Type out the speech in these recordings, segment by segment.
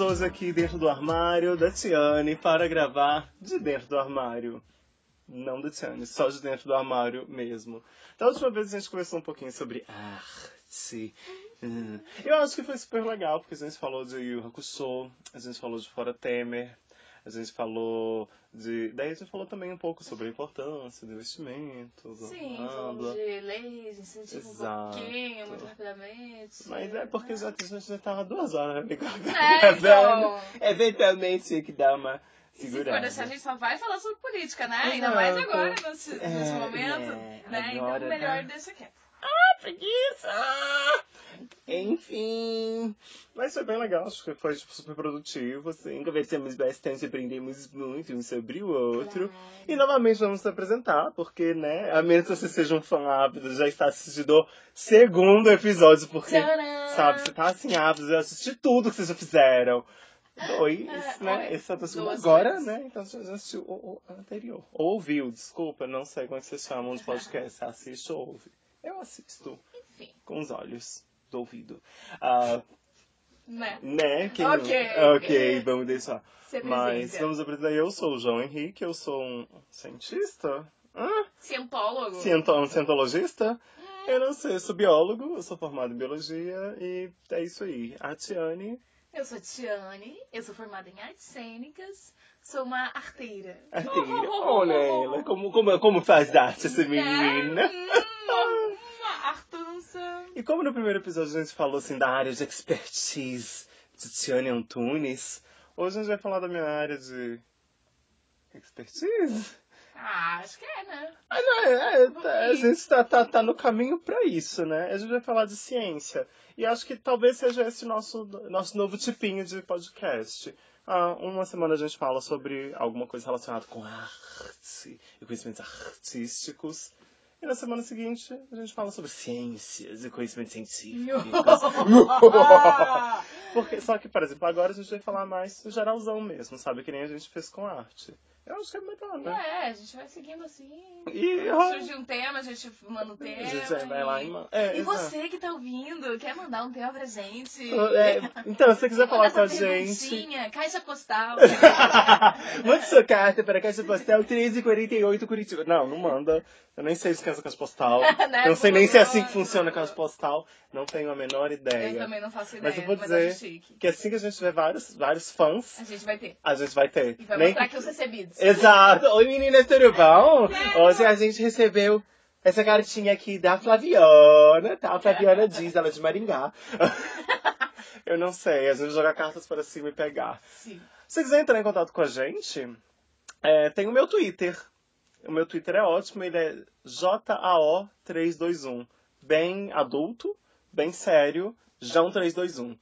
Hoje aqui dentro do armário da Tiane para gravar de dentro do armário. Não da Tiane, só de dentro do armário mesmo. Da última vez a gente conversou um pouquinho sobre arte. Hum. Eu acho que foi super legal, porque a gente falou de Yu Hakusho, a gente falou de Fora Temer, a gente falou de. Daí a gente falou também um pouco sobre a importância do investimento. Sim, blá, falamos de leis, incentivo um Exato. pouquinho, muito rapidamente. Mas é porque já, a gente já tava duas horas né? É, então. Eventualmente tinha que dar uma se segurada. for deixar, a gente só vai falar sobre política, né? Ainda mais agora, nesse, É, nesse momento. é, né? agora, então, melhor né? deixa quieto. Preguiça! Enfim. Mas foi bem legal, acho que foi tipo, super produtivo, assim. Conversamos bastante, aprendemos muito um sobre o outro. E novamente vamos nos apresentar, porque, né, a menos que você seja um fã ávido, já está assistindo o segundo episódio, porque, Tcharam! sabe, você tá assim ávido, já assistiu tudo que vocês já fizeram. Dois, É, né? oi. Esse é agora, vezes. né? Então você já assistiu o, o anterior. Ou ouviu, desculpa, não sei como é que vocês chamam de podcast. Você assiste ou ouve. Eu assisto Enfim, com os olhos do ouvido. Ah, né? né? Quem Ok. Ok, vamos deixar. Mas vamos apresentar. Eu sou o João Henrique, eu sou um cientista? Hã? Cientólogo. Ciento, um cientologista? Eu não sei, eu sou biólogo, eu sou formado em biologia e é isso aí. A Tiane, Eu sou Tiane, eu sou formada em artes cênicas, sou uma arteira. arteira. Olha ela, como, como, como faz arte essa menina. Hum, Uma E como no primeiro episódio a gente falou assim da área de expertise de Tiane Antunes, hoje a gente vai falar da minha área de expertise. Ah, acho que é, né? Ah, não, é, é, tá, a gente tá, tá, tá no caminho pra isso, né? A gente vai falar de ciência. E acho que talvez seja esse nosso, nosso novo tipinho de podcast. Ah, uma semana a gente fala sobre alguma coisa relacionada com arte e conhecimentos artísticos. E na semana seguinte a gente fala sobre ciências e conhecimentos científicos. Porque, só que, por exemplo, agora a gente vai falar mais geralzão mesmo, sabe? Que nem a gente fez com arte. Eu acho que é melhor, né? É, a gente vai seguindo assim. E, Surge um tema, a gente manda o tema. A gente vai lá e manda. É, E exato. você que tá ouvindo, quer mandar um tema pra gente? É, então, se você quiser falar com a gente. Caixa postal. Mande sua carta para Caixa Postal 1348 Curitiba. Não, não manda. Eu nem sei se é Caixa Postal. Né, Eu não sei nem se é assim que funciona a Caixa Postal. Não tenho a menor Eu ideia. também não faço ideia, Mas eu vou dizer que assim que a gente tiver vários, vários fãs, A gente vai ter. a gente vai ter. E vai Nem mostrar aqui os recebidos. Exato. Oi meninas, tudo bom? Hoje a gente recebeu essa cartinha aqui da Flaviana, tá? A Flaviana diz, ela é de Maringá. Eu não sei, a gente joga cartas para cima e pegar. Sim. Se você quiser entrar em contato com a gente, é, tem o meu Twitter. O meu Twitter é ótimo, ele é JAO321. Bem adulto, bem sério, João321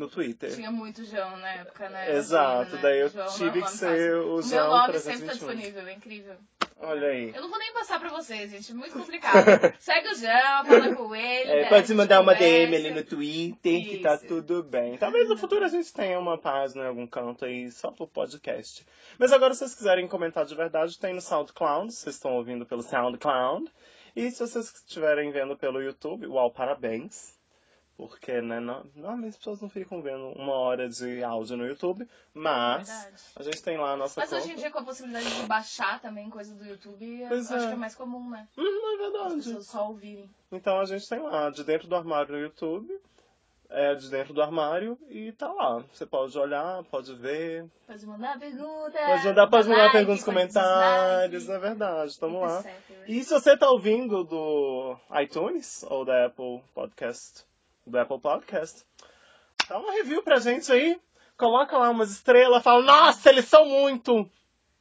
no Twitter. Tinha muito João na época, né? Exato, Né? daí eu João é tive que ser fácil. o O meu João nome sempre tá 321. disponível, é incrível. Olha aí. Eu não vou nem passar pra vocês, gente. Muito complicado. Segue o João, fala com ele. É, né? pode mandar uma. DM ali no Twitter, que tá Isso. tudo bem. Talvez no futuro a gente tenha uma página em algum canto aí, só pro podcast. Mas agora, se vocês quiserem comentar de verdade, tem no SoundCloud, vocês estão ouvindo pelo SoundCloud. E se vocês estiverem vendo pelo YouTube, uau, parabéns. Porque, né, no- normalmente as pessoas não ficam vendo uma hora de áudio no YouTube, mas Verdade. a gente tem lá a nossa Mas conta. hoje em dia, com a possibilidade de baixar também coisa do YouTube, Pois acho é. que é mais comum, né? Hum, é As verdade. pessoas só ouvirem. Então a gente tem lá, de dentro do armário no YouTube, é de dentro do armário e tá lá. Você pode olhar, pode ver, Pode mandar pergunta. pode mandar, pode mandar like, perguntas comentários, dislike, é verdade, tamo lá. etc. E se você tá ouvindo do iTunes ou da Apple Podcast, do Apple Podcast, dá uma review pra gente aí. Coloca lá umas estrelas, fala, nossa, eles são muito!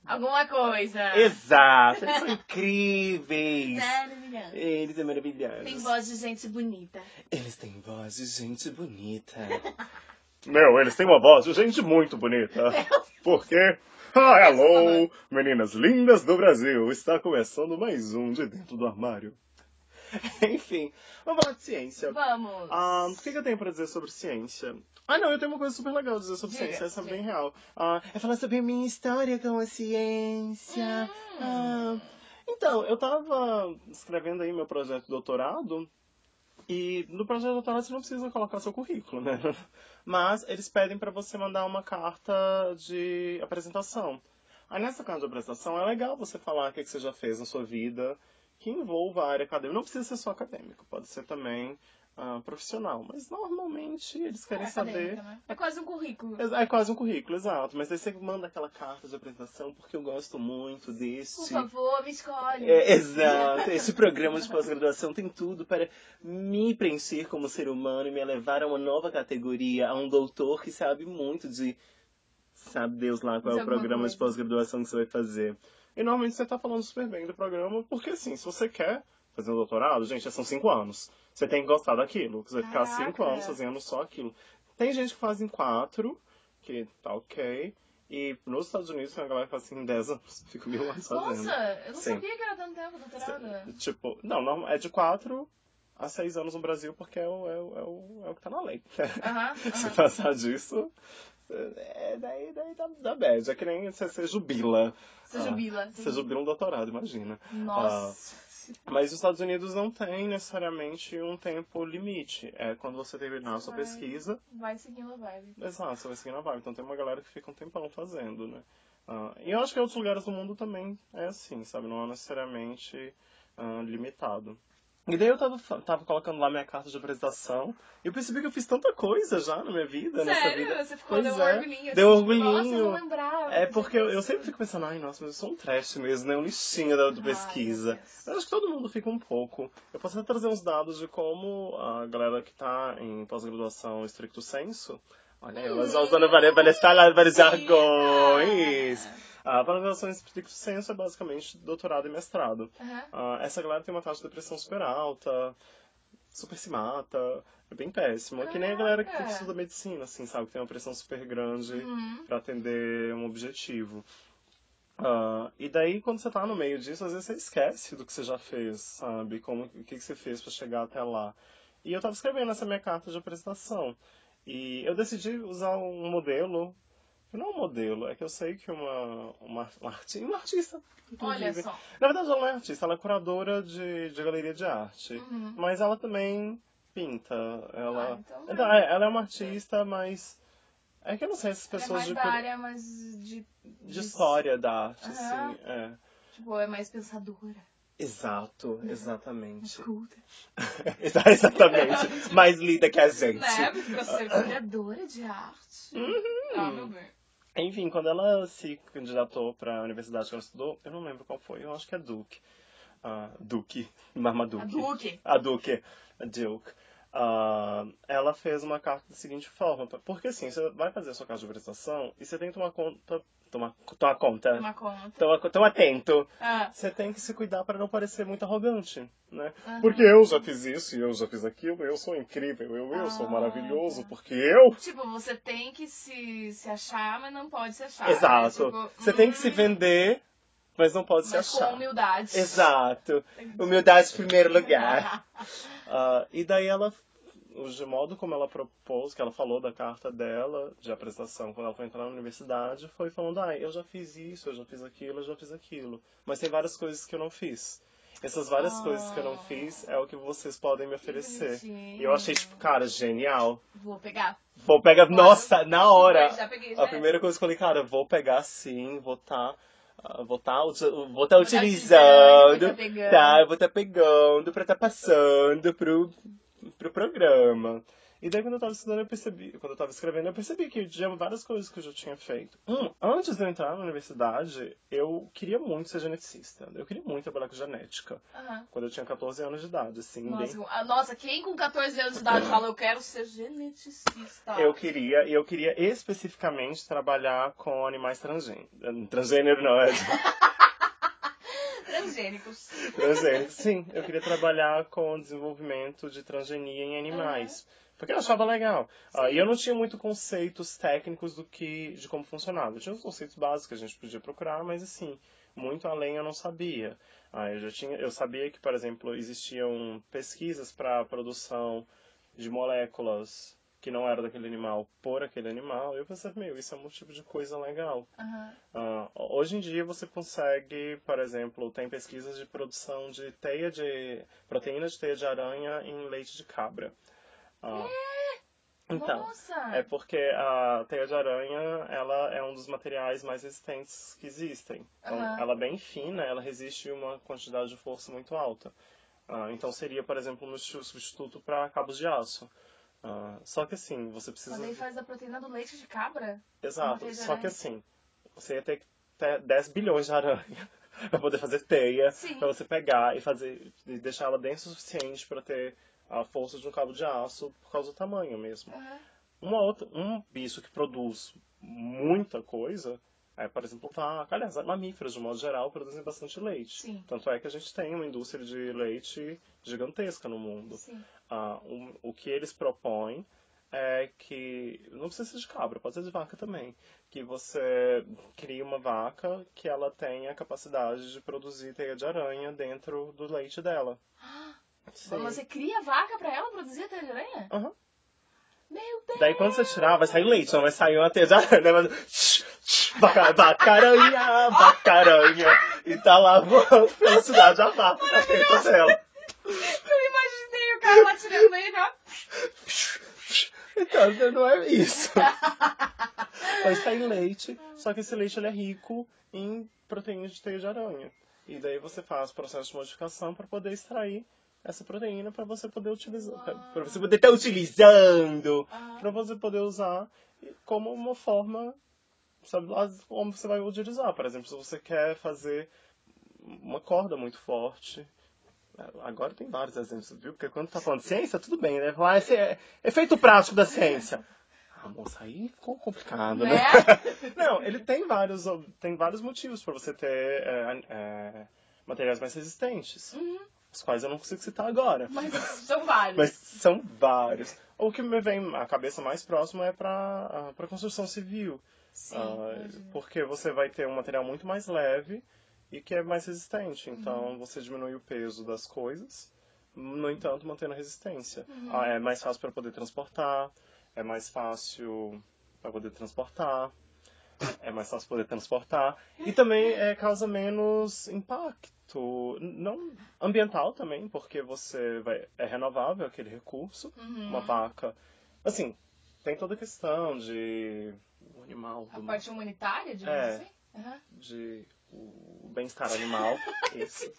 Alguma coisa. Exato, eles são incríveis! Maravilhoso. Eles são maravilhosos. Tem voz de gente bonita. Eles têm voz de gente bonita. Meu, eles têm uma voz de gente muito bonita. Porque. Ah, hello, meninas lindas do Brasil. Está começando mais um de dentro do armário. Enfim, vamos falar de ciência. Vamos. Ah, o que, que eu tenho pra dizer sobre ciência? Ah, não, eu tenho uma coisa super legal a dizer sobre Diga, ciência, essa é bem real. Ah, é falar sobre a minha história com a ciência. Hum. Ah, então, eu tava escrevendo aí meu projeto de doutorado E no projeto de doutorado você não precisa colocar seu currículo, né? Mas eles pedem para você mandar uma carta de apresentação. Aí nessa carta de apresentação é legal você falar o que, que você já fez na sua vida, que envolva a área acadêmica. Não precisa ser só acadêmico, pode ser também uh, profissional. Mas normalmente eles querem É saber. né? É quase um currículo. É quase um currículo, exato. Mas aí você manda aquela carta de apresentação porque eu gosto muito Por deste. favor, me escolhe. É, exato. Esse programa de pós-graduação tem tudo para me preencher como ser humano e me elevar a uma nova categoria, a um doutor que sabe muito de. Sabe Deus lá qual é o programa de pós-graduação que você vai fazer. E normalmente você tá falando super bem do programa, porque assim, se você quer fazer um doutorado, gente, já são cinco anos. Você tem que gostar daquilo. Você vai ficar cinco anos fazendo só aquilo. Tem gente que faz em quatro, que tá ok. E nos Estados Unidos tem uma galera que faz assim em 10 anos. Fica mil anos fazendo. Nossa, eu não Sim. sabia que era tanto tempo, doutorado. Tipo, não, não, é de 4 a 6 anos no Brasil, porque é o, é o, é o, é o que tá na lei. Aham, Se passar disso, é, daí, daí dá, dá bad. É que nem você, você jubila. Você Ah, jubila. Você jubila um doutorado, imagina. Nossa. Mas os Estados Unidos não tem necessariamente um tempo limite. É quando você terminar a sua Vai. pesquisa, Vai seguindo a vibe. Exato, você vai seguir na vibe. Então tem uma galera que fica um tempão fazendo, né? Ah, e eu acho que em outros lugares do mundo também é assim, sabe? Não é necessariamente ah, limitado. E daí eu tava, tava colocando lá minha carta de apresentação e eu percebi que eu fiz tanta coisa já na minha vida, nessa Sério? vida. Você ficou, deu um Pois é, orgulhinho. deu assim, orgulhinho. Nossa, eu não lembrava. É que porque eu, eu sempre fico pensando, ai, nossa, mas eu sou um trash mesmo, né? Um lixinho da, do Ai, pesquisa. meu Deus. Eu acho que todo mundo fica um pouco. Eu posso até trazer uns dados de como a galera que tá em pós-graduação estricto senso, olha, elas já usando várias palavras, vários jargões. A pós-graduação estricto senso é basicamente doutorado e mestrado. Ah, essa galera tem uma taxa de depressão super alta, super se mata, é bem péssimo. É que nem a galera que estuda medicina, assim, sabe? Que tem uma pressão super grande Uhum. para atender um objetivo. Ah, e daí, quando você tá no meio disso, às vezes você esquece do que você já fez, sabe? Como, o que, que você fez para chegar até lá. E eu tava escrevendo essa minha carta de apresentação. E eu decidi usar um modelo. Não é um modelo, é que eu sei que uma, uma, uma, arti- uma artista, Olha só. Na verdade, ela não é artista, ela é curadora de, de galeria de arte. Uhum. Mas ela também pinta. Ela, Ah, então é. é, ela é uma artista, mas. É que eu não sei se as Ela é pessoas mais de, da área, mas de... de história da arte, assim. É. Tipo, é mais pensadora. Exato, exatamente. exatamente. Mais linda que a gente. Né? Porque eu sou curadora de arte. Uhum. Ah, meu bem. Enfim, quando ela se candidatou para a universidade que ela estudou, eu não lembro qual foi, eu acho que é Duke. Ah, Duke, A Marmaduke. Duque. A Duke, a Duke. Ah, ela fez uma carta da seguinte forma, porque assim, você vai fazer a sua carta de apresentação e você tem que tomar conta, tomar, tomar conta, Uma conta. toma, toma atento. Ah, Você tem que se cuidar para não parecer muito arrogante, né? Aham. Porque eu já fiz isso e eu já fiz aquilo, eu sou incrível, eu, eu sou Ah, maravilhoso, tá. porque eu tipo, você tem que se, se achar, mas não pode se achar. Exato. Tipo, Você tem que se hum, vender, mas não pode se Mas com achar. humildade. Exato. Humildade em primeiro lugar. Ah, e daí ela, o modo como ela propôs, que ela falou da carta dela, de apresentação, quando ela foi entrar na universidade, foi falando, ah, eu já fiz isso, eu já fiz aquilo, eu já fiz aquilo. Mas tem várias coisas que eu não fiz. Essas várias Ah. coisas que eu não fiz é o que vocês podem me oferecer. E eu achei, tipo, cara, genial. Vou pegar. Vou pegar, nossa, na hora. Já peguei, A já. primeira coisa que eu falei, cara, vou pegar sim, vou estar. vou estar vou tá utilizando, vou tá pegando. tá? Vou estar pegando pra estar passando pro, pro programa. E daí quando eu tava estudando, eu percebi, quando eu tava escrevendo, eu percebi que tinha várias coisas que eu já tinha feito. Um, antes de eu entrar na universidade, eu queria muito ser geneticista. Eu queria muito trabalhar com genética. Aham. Quando eu tinha 14 anos de idade, assim, bem Nossa, ah, nossa, quem com 14 anos de idade fala eu quero ser geneticista? Eu queria, e eu queria especificamente trabalhar com animais transgêneros. Transgênero não, é Transgênicos. transgênero. Sim, eu queria trabalhar com o desenvolvimento de transgenia em animais. Porque eu achava legal. Ah, e eu não tinha muito conceitos técnicos do que, de como funcionava. Eu tinha os conceitos básicos que a gente podia procurar, mas assim, muito além eu não sabia. Ah, eu já tinha, eu sabia que, por exemplo, existiam pesquisas para a produção de moléculas que não era daquele animal por aquele animal, eu pensei, meu, isso é um tipo de coisa legal. Aham. Ah, hoje em dia você consegue, por exemplo, tem pesquisas de produção de teia de proteína de teia de aranha em leite de cabra. Ah, então, Nossa! é porque a teia de aranha, ela é um dos materiais mais resistentes que existem. Então, Aham. ela é bem fina, ela resiste a uma quantidade de força muito alta. Ah, então, seria, por exemplo, um substituto para cabos de aço. Ah, só que assim, você precisa... Mas aí faz da proteína do leite de cabra? Exato, só que assim, você ia ter que ter 10 bilhões de aranha para poder fazer teia, Sim. para você pegar e fazer e deixar ela densa o suficiente para ter a força de um cabo de aço por causa do tamanho mesmo. Aham. Uma outra, um bicho que produz muita coisa é, por exemplo, vaca. Aliás, mamíferos, de modo geral, produzem bastante leite. Sim. Tanto é que a gente tem uma indústria de leite gigantesca no mundo. Sim. Ah, um- o que eles propõem é que, não precisa ser de cabra, pode ser de vaca também, que você cria uma vaca que ela tenha a capacidade de produzir teia de aranha dentro do leite dela. Sim. Mas você cria a vaca pra ela produzir a teia de aranha? Aham. Meu Deus! Daí quando você tirar, vai sair leite, não vai sair uma teia de aranha. Vaca, vaca-aranha, vaca-aranha. E tá lá voando pela cidade a vaca na dela. Eu imaginei o cara lá tirando meio ó. Então, não é isso. Vai sair leite, só que esse leite ele é rico em proteínas de teia de aranha. E daí você faz processo de modificação para poder extrair essa proteína para você poder utilizar, para você poder estar utilizando, Ah. para você poder usar como uma forma, sabe lá como você vai utilizar. Por exemplo, se você quer fazer uma corda muito forte, Agora tem vários exemplos, viu? Porque quando tá falando de ciência, tudo bem, né? Falar, esse é efeito prático da ciência. Ah, moça, aí ficou complicado, né? Né? Não, ele tem vários, tem vários motivos para você ter é, é, materiais mais resistentes, Uhum. os quais eu não consigo citar agora. Mas são vários. Mas são vários. O que me vem à cabeça mais próximo é para para construção civil. Sim. Imagino. porque você vai ter um material muito mais leve e que é mais resistente. Uhum. Então você diminui o peso das coisas, no entanto mantendo a resistência. Uhum. Ah, é mais fácil para poder transportar, é mais fácil para poder transportar, é mais fácil poder transportar e também é, causa menos impacto, não ambiental também, porque você vai é renovável aquele recurso, Uhum. uma vaca, assim tem toda a questão de o animal A do parte humanitária, digamos É. assim? Aham. de o bem-estar animal. Isso.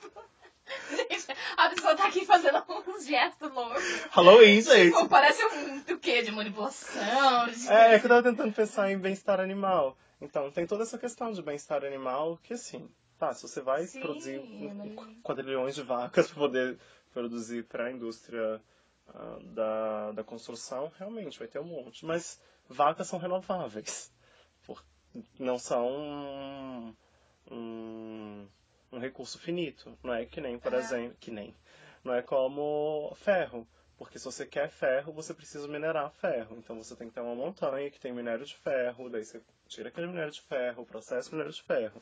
A pessoa tá aqui fazendo uns gestos loucos. Halloween, gente! Pô, parece um do quê? De manipulação? De... É, é que eu tava tentando pensar em bem-estar animal. Então, tem toda essa questão de bem-estar animal que, assim, tá, se você vai Sim, produzir mas- um- quadrilhões de vacas para poder produzir para a indústria ah, da, da construção, realmente vai ter um monte. Mas vacas são renováveis. Não são um, um, um recurso finito. Não é que nem, por É. exemplo, que nem. Não é como ferro. Porque se você quer ferro, você precisa minerar ferro. Então você tem que ter uma montanha que tem minério de ferro, daí você tira aquele minério de ferro, processa o minério de ferro.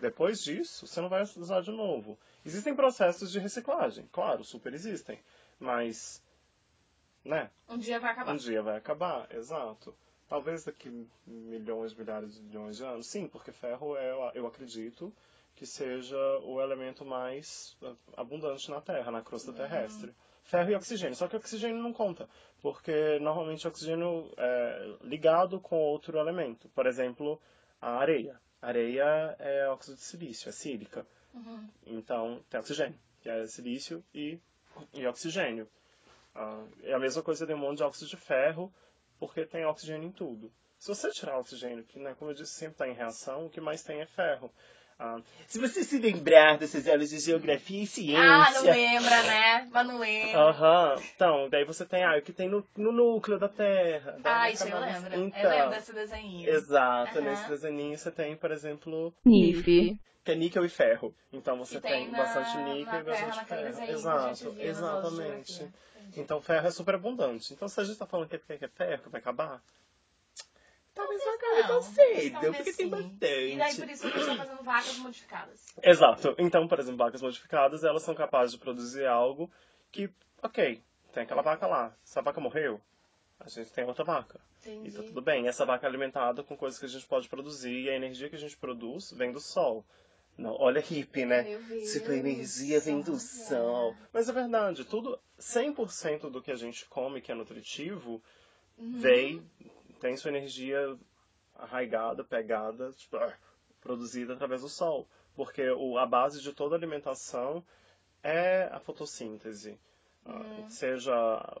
Depois disso, você não vai usar de novo. Existem processos de reciclagem, claro, super existem. Mas, né, Um dia vai acabar. um dia vai acabar, exato. Talvez daqui milhões, milhares de milhões de anos. Sim, porque ferro é, eu acredito, que seja o elemento mais abundante na Terra, na crosta terrestre. Ferro e oxigênio. Só que oxigênio não conta, porque normalmente o oxigênio é ligado com outro elemento. Por exemplo, a areia. Areia é óxido de silício, é sílica. Uhum. Então, tem oxigênio, que é silício e, e oxigênio. Ah, é a mesma coisa de um monte de óxido de ferro, porque tem oxigênio em tudo. Se você tirar o oxigênio, que, né, como eu disse, sempre está em reação, o que mais tem é ferro. Ah, se você se lembrar dessas aulas de geografia e ciência... Ah, não lembra, né? Mas não lembra. Aham, então, daí você tem ah, o que tem no, no núcleo da Terra. Ah, isso eu lembro. Então, Eu lembro desse desenho. Exato, Aham. nesse desenho você tem, por exemplo, NIF. que é níquel e ferro. Então você tem, tem na- bastante níquel na e Terra, bastante ferro. Exato, de exatamente. Então ferro é super abundante. Então se a gente tá falando que é, que é ferro, que vai acabar, talvez não acabe tão Não, cedo, talvez porque tem sim. bastante. E daí por isso que eles estão fazendo vacas modificadas. Exato. Então, por exemplo, vacas modificadas, elas são capazes de produzir algo que, ok, tem aquela vaca lá. Se a vaca morreu, A gente tem outra vaca. Entendi. E tá tudo bem. Essa vaca é alimentada com coisas que a gente pode produzir e a energia que a gente produz vem do sol. Não, olha hippie, né? Tipo, a energia vem do sol. Mas é verdade, tudo, 100% do que a gente come que é nutritivo, Uhum. vem, tem sua energia arraigada, pegada, tipo, ah, produzida através do sol. Porque o, a base de toda alimentação é a fotossíntese. Ah, Uhum. Seja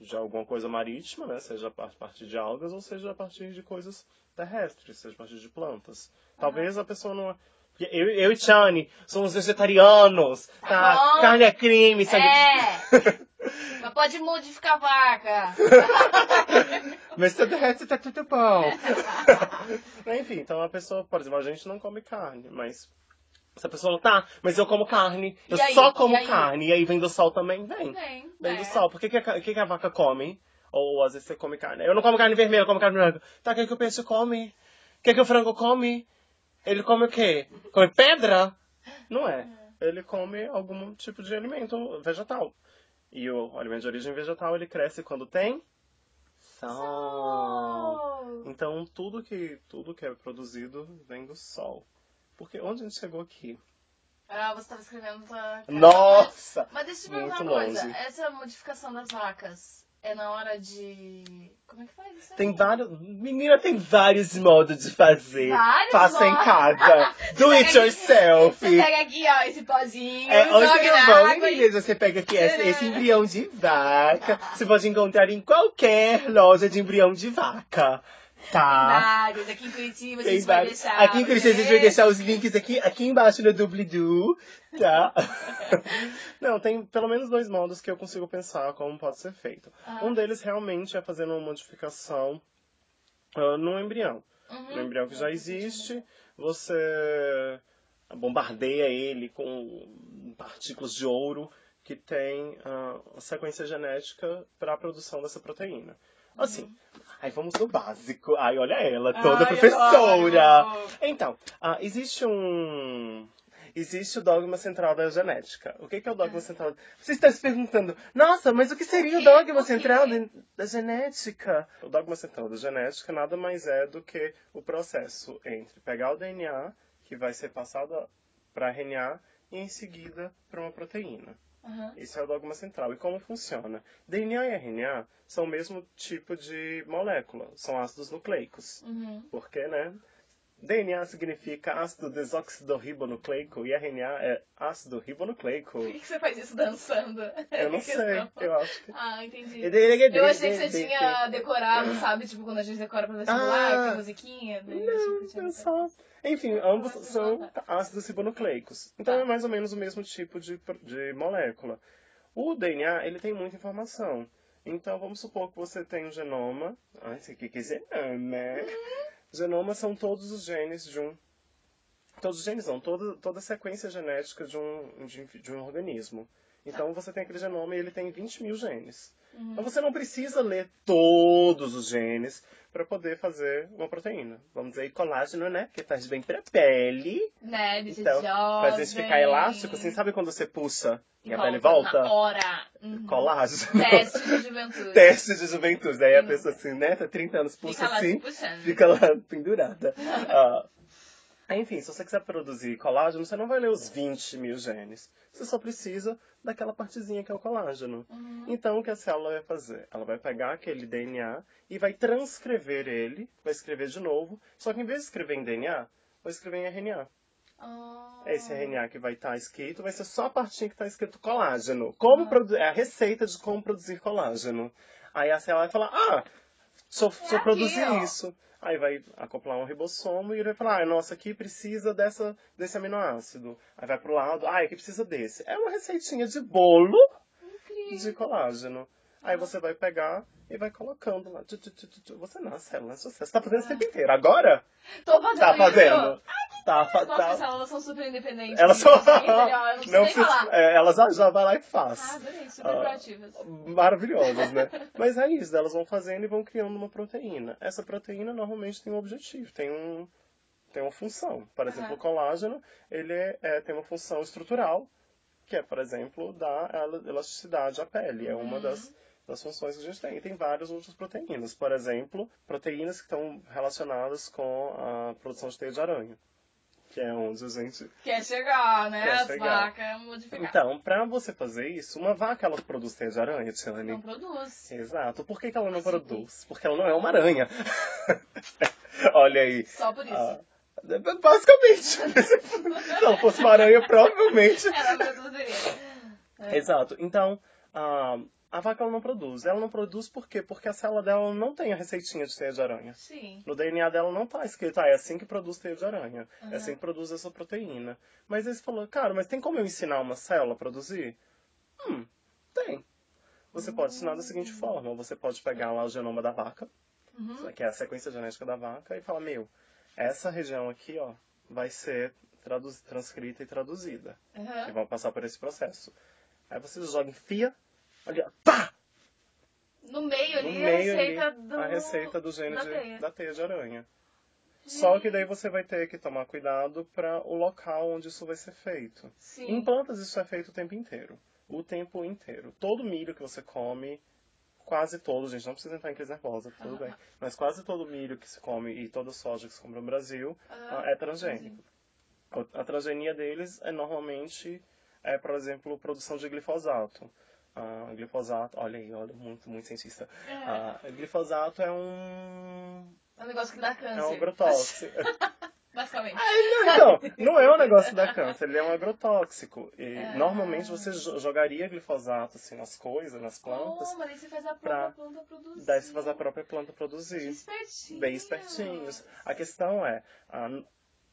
de alguma coisa marítima, né? seja a partir de algas, ou seja a partir de coisas terrestres, seja a partir de plantas. Talvez a pessoa não. porque Eu, eu e Chani somos vegetarianos, tá? bom. Carne é crime, sangue. É! Mas pode modificar a vaca. Mas se derrete, tá tudo bom. Enfim, então a pessoa, por exemplo, a gente não come carne, mas. Se a pessoa não tá, mas eu como carne, eu aí? só como E carne, e aí vem do sol também, vem. Vem. Vem é. do sol. Por que, que, a, que, que a vaca come? Ou às vezes você come carne. Eu não como carne vermelha, eu como carne branca. Tá, o que, que o peixe come? O que, que o frango come? Ele come o quê? Come pedra? Não é. Ele come algum tipo de alimento vegetal. E o alimento de origem vegetal, ele cresce quando tem sol. Oh. Então, tudo que, tudo que é produzido vem do sol. Porque onde a gente chegou aqui? Ah, você tava escrevendo tua... Nossa! Mas deixa eu te perguntar uma coisa. longe. Essa modificação das vacas é na hora de... Como é que faz isso aí? Tem vários. Menina, tem vários modos de fazer. Vários Faça em modos. casa. Do it yourself. Você pega aqui, ó, esse pozinho, É, joga hoje na é bom, água e... meninas. Você pega aqui esse, esse embrião de vaca. Você pode encontrar em qualquer loja de embrião de vaca. Tá? Vários. Aqui em Curitiba a Tem vai vários. deixar. Aqui em Curitiba a gente vai né? deixar os links aqui, aqui embaixo no doobly-doo, tá? Não, tem pelo menos dois modos que eu consigo pensar como pode ser feito. Ah. Um deles realmente é fazendo uma modificação ah, no embrião. Uhum. No embrião que já existe, você bombardeia ele com partículas de ouro que tem ah, a sequência genética para a produção dessa proteína. Assim, aí vamos no básico. Ai, olha ela, toda Ai, professora. adoro. Então, ah, existe um. Existe o dogma central da genética. O que que é o dogma central? Você está se perguntando, nossa, mas o que seria o, dogma central da, da genética? O dogma central da genética nada mais é do que o processo entre pegar o DNA, que vai ser passado para RNA, e em seguida para uma proteína. Uhum. Esse é o dogma central. E como funciona? DNA e RNA são o mesmo tipo de molécula, são ácidos nucleicos. Uhum. Porque, né? DNA significa ácido desoxidorribonucleico e RNA é ácido ribonucleico. Por que que você faz isso dançando? Eu não sei, eu acho que. Ah, entendi. Eu achei que você Eu tinha decorado, sabe? Tipo, quando a gente decora pra vestibular, Ah. a musiquinha. eu tinha Não, é decorado. só. Enfim, ambos Ah, são tá. ácidos ribonucleicos. Então Tá. é mais ou menos o mesmo tipo de, de molécula. O DNA, ele tem muita informação. Então vamos supor que você tem um genoma. Ai, aqui quer dizer né? Genoma são todos os genes de um. Todos os genes não, toda, toda a sequência genética de um, de, de um organismo. Então você tem aquele genoma e ele tem 20 mil genes. Uhum. Então você não precisa ler todos os genes para poder fazer uma proteína. Vamos dizer, colágeno, né? Que faz bem pra pele. Né, bicho Então, jovem. faz isso ficar elástico, assim, sabe quando você puxa e a pele Volta hora. Uhum. Colágeno. Teste de juventude. Teste de juventude. Daí a pessoa assim, né? Tá 30 anos, puxa Fica lá assim, se puxando. fica lá pendurada. Ah, enfim, se você quiser produzir colágeno, você não vai ler os 20 mil genes. Você só precisa daquela partezinha que é o colágeno. Uhum. Então, o que a célula vai fazer? Ela vai pegar aquele DNA e vai transcrever ele, vai escrever de novo, só que em vez de escrever em DNA, vai escrever em RNA. Ah. Esse RNA que vai estar escrito vai ser só a partinha que está escrito colágeno. Como Ah. é a receita de como produzir colágeno. Aí a célula vai falar, ah, só, só aqui, produzir ó. isso. Aí vai acoplar um ribossomo e ele vai falar, ah, nossa, aqui precisa dessa, desse aminoácido. Aí vai pro lado, ah, aqui precisa desse. É uma receitinha de bolo Incrível. de colágeno. Aí você vai pegar e vai colocando lá. Tu, tu, tu, tu, tu. Você nasce, célula é sucesso. Você tá fazendo esse tempo inteiro. Agora? Tô fazendo Tá isso. Tá, Nossa, tá. as células são super independentes. Elas são. Ó, Eu não precisa- é, ela já, vai lá e Ah, faz. adorei, super Ah. proativas. Maravilhosas, né? Mas é isso, elas vão fazendo e vão criando uma proteína. Essa proteína normalmente tem um objetivo, tem um. Tem uma função. Por exemplo, Aham. o colágeno, ele é- é, tem uma função estrutural, que é, por exemplo, dar ela- elasticidade à pele. É uma Uhum. das das funções que a gente tem. E tem várias outras proteínas. Por exemplo, proteínas que estão relacionadas com a produção de teia de aranha. Que é onde a gente. Quer chegar, né? Quer As chegar. vacas modificadas. Então, pra você fazer isso, uma vaca ela produz teia de aranha, Tiane? Não produz. Exato. Por que, que ela não Sim. produz? Porque ela não é uma aranha. Olha aí. Só por isso. Ah, basicamente. Se ela fosse uma aranha, provavelmente. Ela produziria. É. Exato. Então, ah, a vaca ela não produz. Ela não produz por quê? Porque a célula dela não tem a receitinha de teia de aranha. Sim. No DNA dela não tá escrito, ah, é assim que produz teia de aranha. Aham. É assim que produz essa proteína. Mas aí você falou, cara, mas tem como eu ensinar uma célula a produzir? Hum, tem. Você pode ensinar da seguinte forma. Você pode pegar lá o genoma da vaca, Uhum. que é a sequência genética da vaca, e falar, meu, essa região aqui, ó, vai ser traduz- transcrita e traduzida. E Uhum. vão passar por esse processo. Aí você joga, enfia, olha, pá! No meio No ali, meio a receita ali, do... a receita do gene da de- teia. da teia de aranha. Só que daí você vai ter que tomar cuidado para o local onde isso vai ser feito. Sim. Em plantas isso é feito o tempo inteiro. O tempo inteiro. Todo milho que você come, quase todo, gente, não precisa entrar em crise nervosa, tudo bem. Mas quase todo milho que se come e toda soja que se come no Brasil Ah, ah, é transgênico. A transgenia deles é normalmente, é, por exemplo, produção de glifosato. Ah, glifosato, olha aí, olha, muito, muito cientista. É. Ah, glifosato é um, É um negócio que dá câncer. é um agrotóxico. Basicamente. Não, não é um negócio da câncer, ele é um agrotóxico. E Ah. normalmente você jo- jogaria glifosato assim nas coisas, nas plantas, Oh, mas aí você faz a pra- própria planta produzir. daí você faz a própria planta Que produzir. Bem espertinhos. A questão é, a,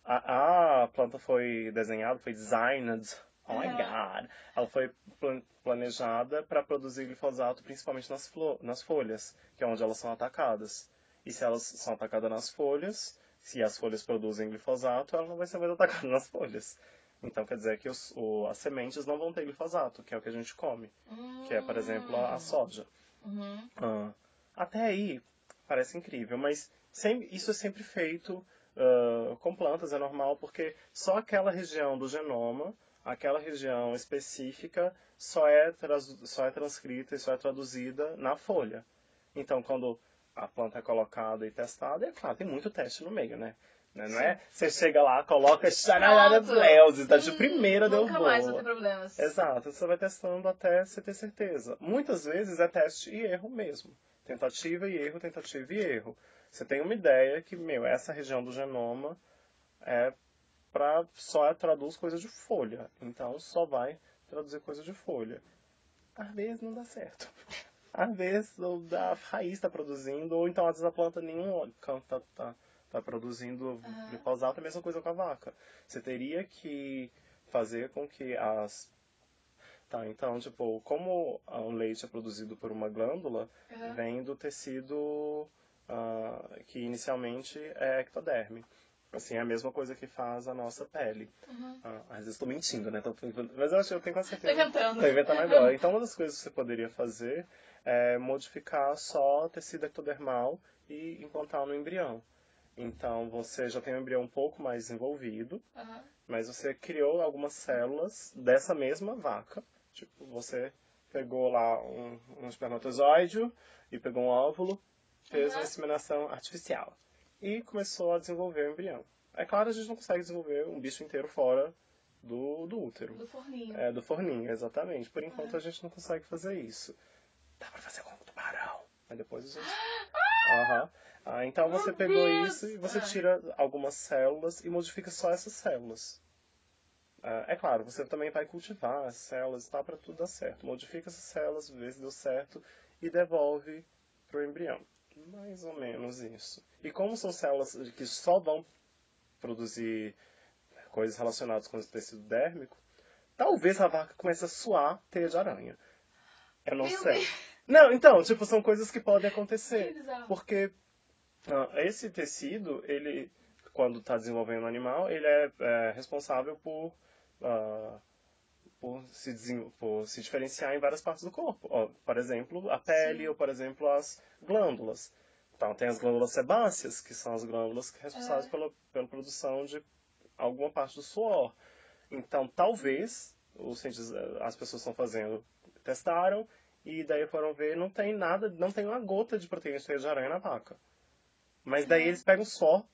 a, a planta foi desenhada, foi designed, oh my Aham. god, ela foi plan- planejada para produzir glifosato principalmente nas, nas folhas, que é onde elas são atacadas. E se elas são atacadas nas folhas, se as folhas produzem glifosato, ela não vai ser mais atacada nas folhas. Então quer dizer que os, o- as sementes não vão ter glifosato, que é o que a gente come, que é, por exemplo, a, a soja. Uhum. Ah, até aí parece incrível, mas sem- isso é sempre feito ah, com plantas, é normal, porque só aquela região do genoma, aquela região específica, só é, só é transcrita e só é traduzida na folha. Então, quando a planta é colocada e testada, é claro, tem muito teste no meio, né? Né, Não é? Você chega lá, coloca charalhada. Leos, tá de Hum, primeira deu Nunca mais vai ter problemas. Exato, você vai testando até você ter certeza. Muitas vezes é teste e erro mesmo. Tentativa e erro, tentativa e erro. Você tem uma ideia que, meu, essa região do genoma é pra, só traduz coisa de folha. Então só vai traduzir coisa de folha. Às vezes não dá certo. Às vezes a raiz está produzindo, ou então às vezes a planta nenhum canto tá, tá, tá produzindo glifosato, é a mesma coisa com a vaca. Você teria que fazer com que as. Tá, então, tipo, como o leite é produzido por uma glândula, Uhum. vem do tecido ah, que inicialmente é ectoderme. Assim, é a mesma coisa que faz a nossa pele. Uhum. Ah, às vezes estou mentindo, né? Tô- Mas eu acho eu tenho quase certeza. inventando. Tô inventando agora. Então, uma das coisas que você poderia fazer é modificar só tecido ectodermal e implantar no embrião. Então, você já tem um embrião um pouco mais desenvolvido, Uhum. mas você criou algumas células dessa mesma vaca. Tipo, você pegou lá um, um espermatozoide e pegou um óvulo, fez Uhum. uma inseminação artificial e começou a desenvolver o embrião. É claro, a gente não consegue desenvolver um bicho inteiro fora do, do útero. Do forninho. É, do forninho, exatamente. Por enquanto a gente não consegue fazer isso. Dá pra fazer com o tubarão. Mas depois a gente. Aham. Ah, então você Meu pegou Deus! isso e você Ah. tira algumas células e modifica só essas células. Ah, é claro, você também vai cultivar as células e tal para tudo dar certo. Modifica essas células, vê se deu certo e devolve pro embrião. Mais ou menos isso. E como são células que só vão produzir coisas relacionadas com o tecido dérmico, talvez a vaca comece a suar teia de aranha. Eu não Meu sei. Deus. Não, então, tipo, são coisas que podem acontecer. Porque ah, esse tecido, ele, quando está desenvolvendo no animal, ele é, é responsável por, ah, por, se por se diferenciar em várias partes do corpo. Ó, por exemplo, a pele Sim. ou, por exemplo, as glândulas. Então, tem as glândulas sebáceas, que são as glândulas responsáveis É. pela, pela produção de alguma parte do suor. Então, talvez, os cientistas, as pessoas estão fazendo, testaram E daí foram ver, não tem nada, não tem uma gota de proteína de teia de aranha na vaca. Mas daí É. eles pegam só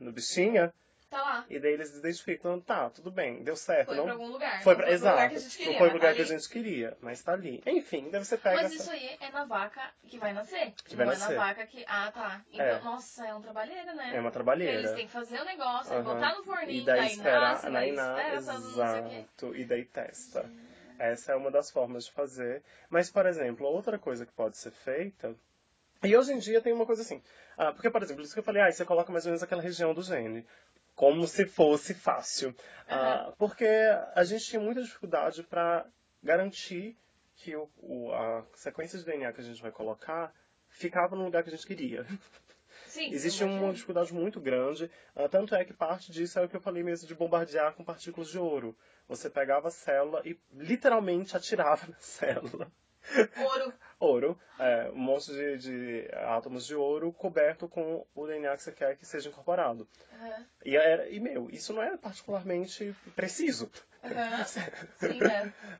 no bichinha Tá lá. e daí eles identificam, tá, tudo bem, deu certo. Foi não pra algum lugar. foi não pra, pro exato. lugar que a gente queria. não foi pro lugar tá que a gente queria, mas tá ali. Enfim, daí você pega Mas essa- isso aí é na vaca que vai nascer. Que vai não nascer. é na vaca que. Ah, tá. Então, É. nossa, é um trabalheira, né? É uma trabalheira. Eles têm que fazer o negócio, Aham. botar no forninho, E daí daí esperar, nasce, daí espera, não o exato, e daí testa. Essa é uma das formas de fazer. Mas, por exemplo, outra coisa que pode ser feita. E hoje em dia tem uma coisa assim. ah, porque, por exemplo, isso que eu falei, ah, você coloca mais ou menos aquela região do gene. Como se fosse fácil. Ah, porque a gente tinha muita dificuldade para garantir que o, o- a sequência de DNA que a gente vai colocar ficava no lugar que a gente queria. Sim, Existe uma dificuldade muito grande, ah, tanto é que parte disso é o que eu falei mesmo de bombardear com partículas de ouro. Você pegava a célula e literalmente atirava na célula. Ouro. Ouro, é, um monte de, de átomos de ouro coberto com o DNA que você quer que seja incorporado. Aham. E, era, e meu, isso não é particularmente preciso. Aham. Sim?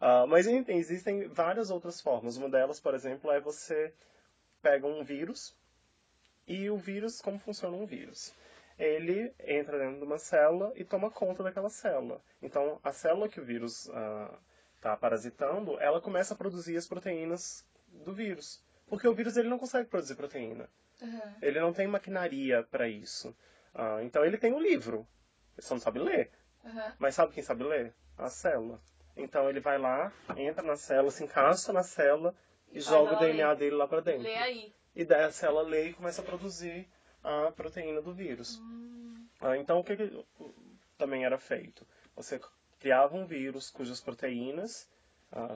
Ah, mas enfim, existem várias outras formas. Uma delas, por exemplo, é você pega um vírus e o vírus, como funciona um vírus? Ele entra dentro de uma célula e toma conta daquela célula. Então, a célula que o vírus está parasitando, ela começa a produzir as proteínas do vírus. Porque o vírus ele não consegue produzir proteína. Aham. Ele não tem maquinaria para isso. Ah, então, ele tem um livro. Ele só não sabe ler. Aham. Mas sabe quem sabe ler? A célula. Então ele vai lá, entra na célula, se encaixa na célula e, E joga o DNA ler. dele lá pra dentro. Lê aí. E daí a célula lê e começa a produzir a proteína do vírus. Hum, Ah, então o que, que também era feito? Você criava um vírus cujas proteínas,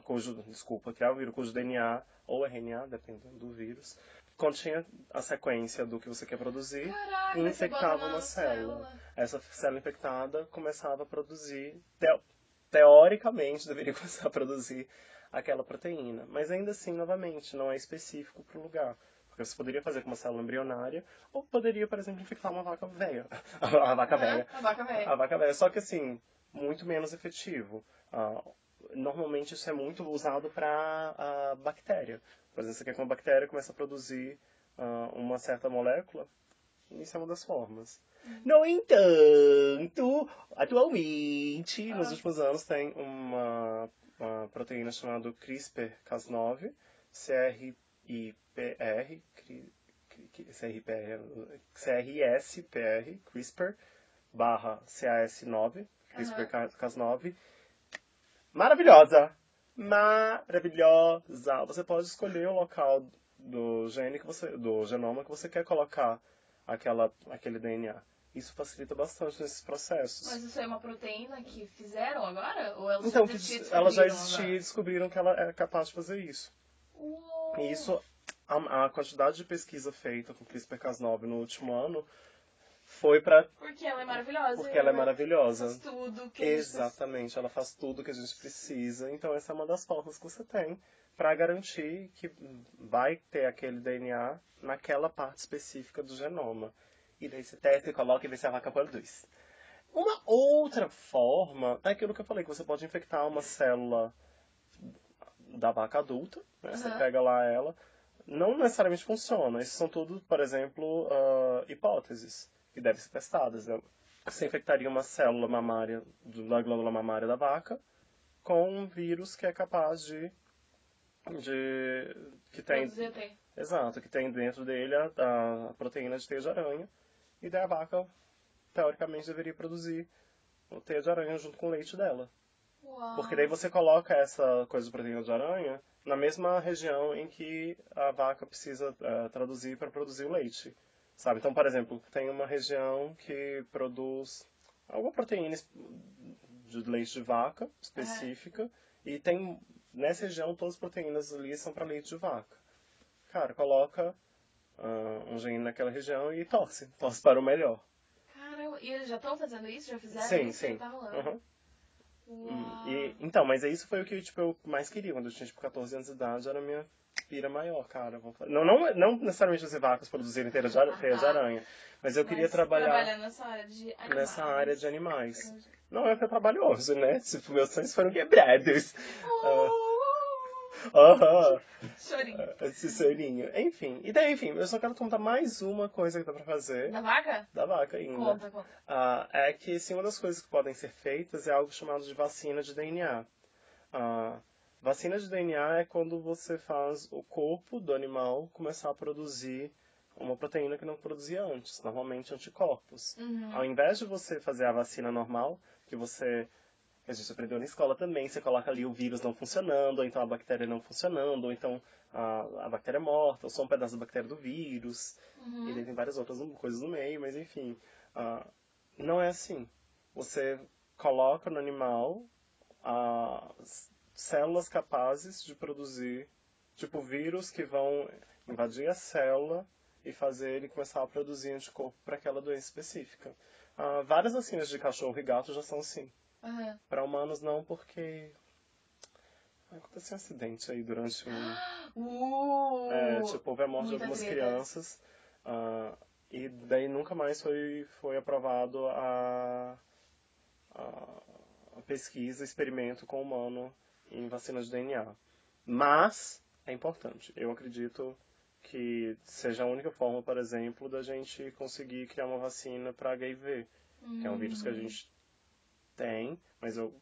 cujo, desculpa, criava um vírus cujo DNA ou RNA, dependendo do vírus, continha a sequência do que você quer produzir Caraca, e infectava uma célula. célula. Essa célula infectada começava a produzir, teo- teoricamente deveria começar a produzir aquela proteína. Mas ainda assim, novamente, não é específico para o lugar. Porque você poderia fazer com uma célula embrionária, ou poderia, por exemplo, infectar uma vaca velha. a vaca velha. A vaca velha. A vaca velha. Só que assim, muito menos efetivo. Ah, normalmente isso é muito usado para bactéria. Por exemplo, você quer que uma bactéria comece a produzir ah, uma certa molécula, isso é uma das formas. No entanto, atualmente, nos Ah. últimos anos, tem uma, uma proteína chamada CRISPR-Cas9, CRIPR, CRPR, CRSPR, CRISPR, barra CAS9, CRISPR-Cas9. Maravilhosa! Maravilhosa! Você pode escolher o local do gene que você, do genoma que você quer colocar aquela, aquele DNA. Isso facilita bastante nesses processos. Mas isso é uma proteína que fizeram agora? Ou ela então, já existia, ela já descobriram existia e descobriram que ela é capaz de fazer isso. Uou. E isso, a, a quantidade de pesquisa feita com CRISPR-Cas9 no último ano foi para Porque ela é maravilhosa. porque ela é maravilhosa. Faz tudo que a gente Exatamente, ela faz tudo que a gente precisa. Então essa é uma das formas que você tem para garantir que vai ter aquele DNA naquela parte específica do genoma. E daí você testa e coloca e vê se a vaca produz. Uma outra forma é aquilo que eu falei, que você pode infectar uma célula da vaca adulta, né? Você Aham. pega lá ela. Não necessariamente funciona. Isso são tudo, por exemplo, ah, hipóteses que devem ser testadas. né? Você infectaria uma célula mamária da glândula mamária da vaca com um vírus que é capaz de. de que tem. Exato, que tem dentro dele a, a proteína de teia de aranha. E daí a vaca, teoricamente, deveria produzir o teia de aranha junto com o leite dela. Uau. Porque daí você coloca essa coisa de proteína de aranha na mesma região em que a vaca precisa eh, traduzir para produzir o leite. Sabe? Então, por exemplo, tem uma região que produz alguma proteína de leite de vaca específica e tem nessa região todas as proteínas ali são para leite de vaca. Cara, coloca ah, um gene naquela região e torce, torce para o melhor. Caramba, e eles já estão fazendo isso? Já fizeram Sim, isso? sim. Já tá. Uhum. E, então, mas isso foi o que tipo, eu mais queria quando eu tinha tipo, 14 anos de idade, era a minha pira maior, cara. Não, não, não necessariamente as vacas produzirem teia de, teia de aranha, mas eu queria Mas trabalhar trabalhar nessa área de animais. nessa área de animais. Não é que eu trabalho hoje, né? Tipo, meus sonhos foram quebrados. Oh, Aham. Chorinho. Esse chorinho. Enfim, e daí, enfim, eu só quero contar mais uma coisa que dá pra fazer Da vaca? da vaca ainda. Conta, conta. Ah, é que sim, uma das coisas que podem ser feitas é algo chamado de vacina de DNA. Ah, vacina de DNA é quando você faz o corpo do animal começar a produzir uma proteína que não produzia antes, normalmente anticorpos. Uhum. Ao invés de você fazer a vacina normal, que você a gente aprendeu na escola também, você coloca ali o vírus não funcionando, ou então a bactéria não funcionando, ou então a, a bactéria é morta, ou só um pedaço da bactéria do vírus. Uhum. E tem várias outras coisas no meio, mas enfim. ah, não é assim. Você coloca no animal s- células capazes de produzir, tipo, vírus que vão invadir a célula e fazer ele começar a produzir anticorpo para aquela doença específica. Ah, várias vacinas de cachorro e gato já são assim. Uhum. Para humanos não, porque aconteceu um acidente aí durante um, Uh! é, tipo, houve a morte de algumas treta. crianças. ah, e daí nunca mais foi, foi aprovado a, a, a pesquisa, experimento com humano em vacinas de DNA. Mas é importante. Eu acredito que seja a única forma, por exemplo, da gente conseguir criar uma vacina para HIV, que é um vírus que a Hum. gente tem, mas eu.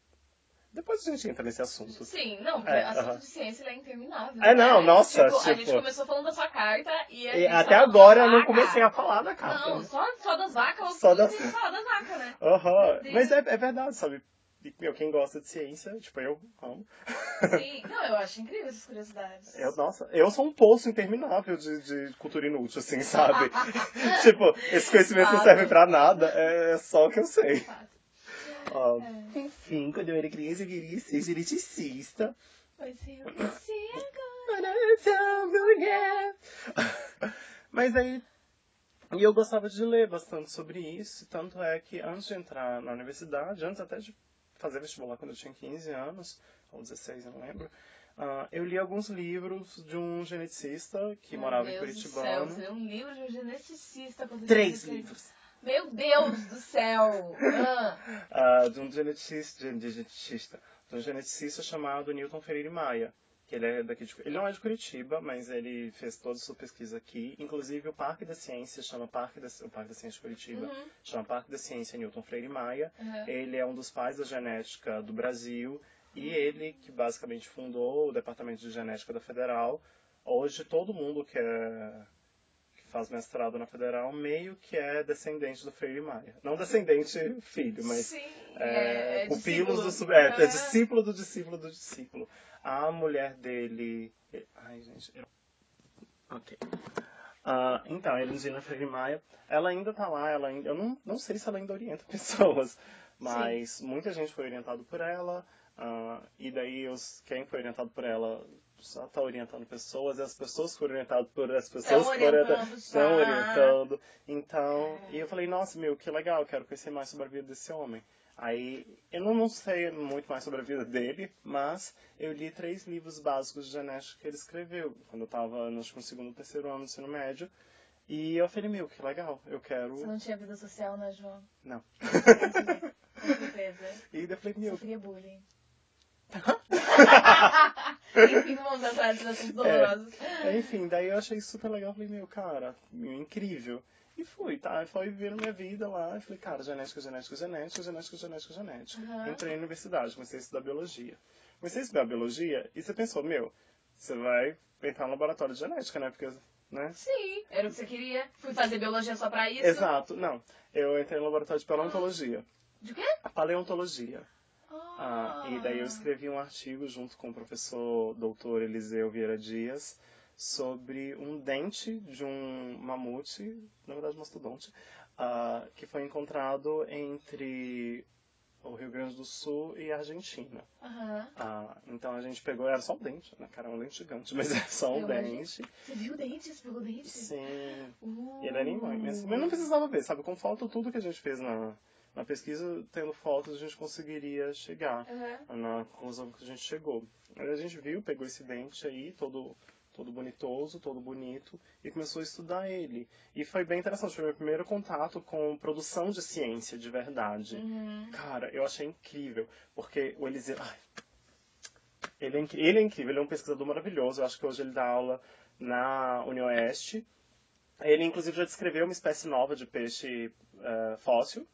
Depois a gente entra nesse assunto. Sim, não, porque É, assunto aham. de ciência é interminável. É, não, né? nossa, Tipo, a gente tipo- começou falando da sua carta e a E até agora da eu não vaca. comecei a falar da carta. Não, só, só das vacas, Só das- falar das vacas, né? Aham. Mas é, é verdade, sabe? E, Meu, quem gosta de ciência, tipo, eu amo. Sim, não, eu acho incrível essas curiosidades. Eu, nossa, eu sou um poço interminável de, de cultura inútil, assim, sabe? tipo, esse conhecimento não serve pra nada, é só o que eu sei. Ó, É. Enfim, quando eu era criança eu queria ser geneticista. Mas eu consigo. Mas aí. E eu gostava de ler bastante sobre isso, tanto é que antes de entrar na universidade, antes até de fazer vestibular quando eu tinha 15 anos, ou 16, eu não lembro, ah, eu li alguns livros de um geneticista que Meu morava em Deus do céu, um livro de um geneticista. Três livros. Meu Deus do céu! Ah, Ah, de um geneticista, de, de geneticista, de um geneticista chamado Newton Ferreira Maia. Que ele é daqui de, ele não é de Curitiba, mas ele fez toda a sua pesquisa aqui. Inclusive o Parque da Ciência chama Parque da, o Parque da Ciência de Curitiba uhum, chama Parque da Ciência Newton Freire Maia. uhum. Ele é um dos pais da genética do Brasil e ele que basicamente fundou o Departamento de Genética da Federal. Hoje todo mundo que, é, faz mestrado na Federal meio que é descendente do Freire Maia. Não descendente filho, mas Sim, é, é, pupilos discípulo. do é, é discípulo do discípulo do discípulo. A mulher dele. Ai, gente. Ok. Ah, então, a Elisina Freire Maia, ela ainda tá lá, ela ainda, eu não, não sei se ela ainda orienta pessoas, mas muita gente foi orientado por ela, ah, e daí os, quem foi orientado por ela só tá orientando pessoas, e as pessoas que foram orientadas por as pessoas que foram orientando, orientando, estão orientando. Então, e eu falei, nossa, meu, que legal, quero conhecer mais sobre a vida desse homem. Aí, eu não, não sei muito mais sobre a vida dele, mas eu li três livros básicos de genética que ele escreveu, quando eu tava, acho que no segundo ou terceiro ano do ensino médio. E eu falei, meu, que legal, eu quero... Você não tinha vida social, né, João? Não. Com certeza. E eu falei, meu, Sofria bullying. Enfim, vamos assuntos dolorosos. Enfim, daí eu achei super legal. Falei, meu, cara, incrível. E fui, tá? Foi vivendo minha vida lá. E falei, cara, genética, genética, genética, genética, genética, genética. Uhum. Entrei na universidade, comecei a estudar biologia. Comecei a estudar biologia e você pensou, meu, você vai entrar no laboratório de genética, né? Porque, né? Sim, era o que você queria. Fui fazer biologia só pra isso. Exato, não. Eu entrei no laboratório de paleontologia. De quê? Paleontologia. Ah, e daí eu escrevi um artigo junto com o professor doutor Eliseu Vieira Dias sobre um dente de um mamute, na verdade mastodonte, ah, que foi encontrado entre o Rio Grande do Sul e a Argentina. Ah, então a gente pegou, era só um dente, né, cara? Era um dente gigante, mas era só um Eu imagino. dente. Você viu o dente? Você pegou o dente? Sim. Uh. E ele era enorme. Mas mas não precisava ver, sabe? Com foto, tudo que a gente fez na, na pesquisa, tendo fotos, a gente conseguiria chegar Aham. na conclusão que a gente chegou. Aí a gente viu, pegou esse dente aí, todo, todo bonitoso, todo bonito, e começou a estudar ele. E foi bem interessante, foi meu primeiro contato com produção de ciência, de verdade. Uhum. Cara, eu achei incrível, porque o Eliseu... Ai. Ele é, incri- ele é incrível, ele é um pesquisador maravilhoso. Eu acho que hoje ele dá aula na Unioeste. Ele, inclusive, já descreveu uma espécie nova de peixe eh, fóssil.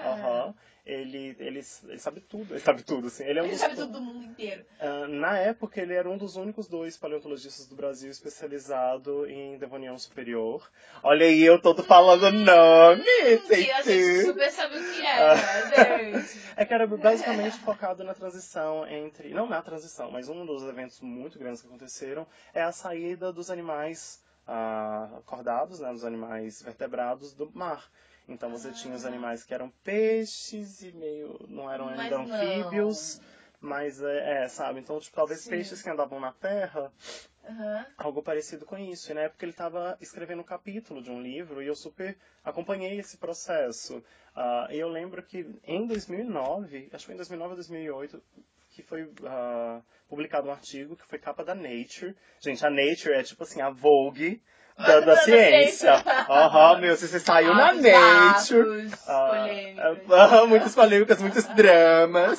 Aham. Ele, ele, ele sabe tudo, ele sabe tudo, assim. Ele é um Ele dos, sabe tudo do mundo inteiro. ah, na época, ele era um dos únicos dois paleontologistas do Brasil especializado em Devoniano Superior. Olha aí, eu todo falando nome, sei E a gente super sabe o que é, né, gente? É que era basicamente focado na transição entre. Não na transição, mas um dos eventos muito grandes que aconteceram é a saída dos animais ah, acordados, né, dos animais vertebrados do mar. Então você tinha os Ah. animais que eram peixes e meio. não eram Mas ainda não. anfíbios. Mas é, é, sabe? Então, tipo, talvez Sim. peixes que andavam na terra, Aham. algo parecido com isso. E na época ele estava escrevendo um capítulo de um livro e eu super acompanhei esse processo. Ah, e eu lembro que em 2009, acho que foi em 2009 ou 2008, que foi ah, publicado um artigo que foi capa da Nature. Gente, a Nature é tipo assim, a Vogue da, da ciência. Aham, meu, se você saiu na Altos Nature. Ah, ah, muitas polêmicas, muitos dramas.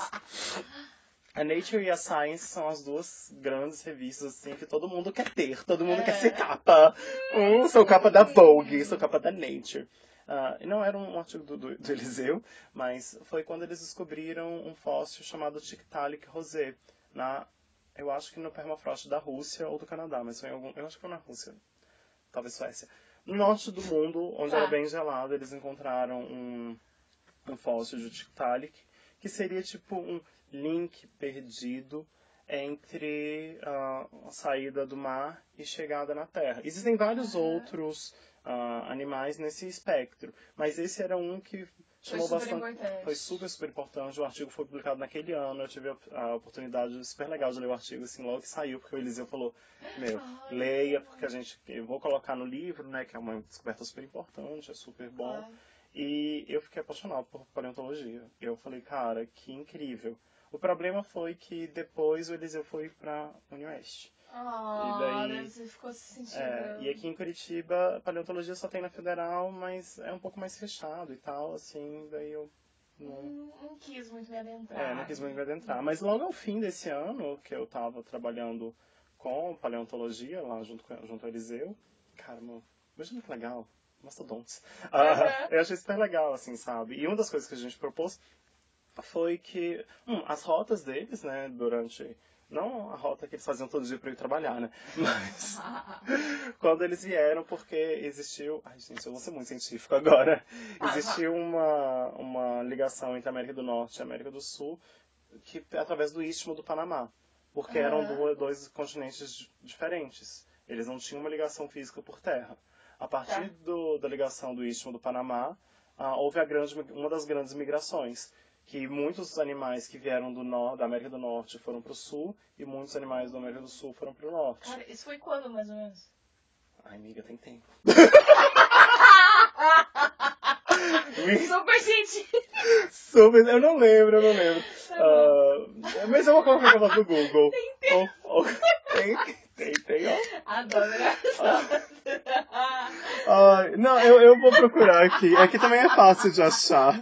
A Nature e a Science são as duas grandes revistas assim que todo mundo quer ter, todo mundo É. quer ser capa. Hum, sou capa da Vogue, sou capa da Nature. Ah, e não era um artigo do, do, do Eliseu, mas foi quando eles descobriram um fóssil chamado Tiktaalik rosé, na, eu acho que no permafrost da Rússia ou do Canadá, mas foi em algum, eu acho que foi na Rússia, talvez Suécia. No norte do mundo, onde Tá. era bem gelado, eles encontraram um, um fóssil de Tiktaalik, que seria tipo um link perdido entre ah, a saída do mar e chegada na Terra. Existem vários Aham. outros ah, animais nesse espectro, mas esse era um que Foi chamou super bastante. importante. Foi super, super importante. O artigo foi publicado naquele ano. Eu tive a, a oportunidade super legal de ler o artigo assim logo que saiu, porque o Eliseu falou: Meu, Ai, leia, porque a gente. Eu vou colocar no livro, né? Que é uma descoberta super importante, é super bom. Claro. E eu fiquei apaixonado por paleontologia. Eu falei, cara, que incrível. O problema foi que depois o Eliseu foi pra Unioeste. Ah, daí- daí você ficou se sentindo. É, e aqui em Curitiba, paleontologia só tem na Federal, mas é um pouco mais fechado e tal, assim, daí eu não, Não, quis muito me adentrar. é, não quis muito me adentrar. Mas logo ao fim desse ano, que eu tava trabalhando com paleontologia lá junto, com, junto ao Eliseu, cara, mano, imagina que legal, mastodontes. Ah, Uhum. eu achei super legal, assim, sabe? E uma das coisas que a gente propôs foi que hum, as rotas deles, né, durante. Não a rota que eles faziam todo dia para ir trabalhar, né? Mas quando eles vieram, porque existiu. Ai, gente, eu vou ser muito científico agora. Existiu uma, uma ligação entre a América do Norte e a América do Sul, que através do Istmo do Panamá. Porque eram duas- dois continentes di- diferentes. Eles não tinham uma ligação física por terra. A partir Tá. do- da ligação do Istmo do Panamá, ah, houve a grande, uma das grandes migrações. Que muitos animais que vieram do nor da América do Norte foram para o sul e muitos animais da América do Sul foram para o norte. Cara, isso foi quando, mais ou menos? Ai, amiga, tem tempo. Super científico. Super, eu não lembro, eu não lembro. Ah, mas eu vou colocar a voz do Google. Tem tem, tem, tem, ó. Adoro. Ai, não, eu, eu vou procurar aqui. Aqui também é fácil de achar.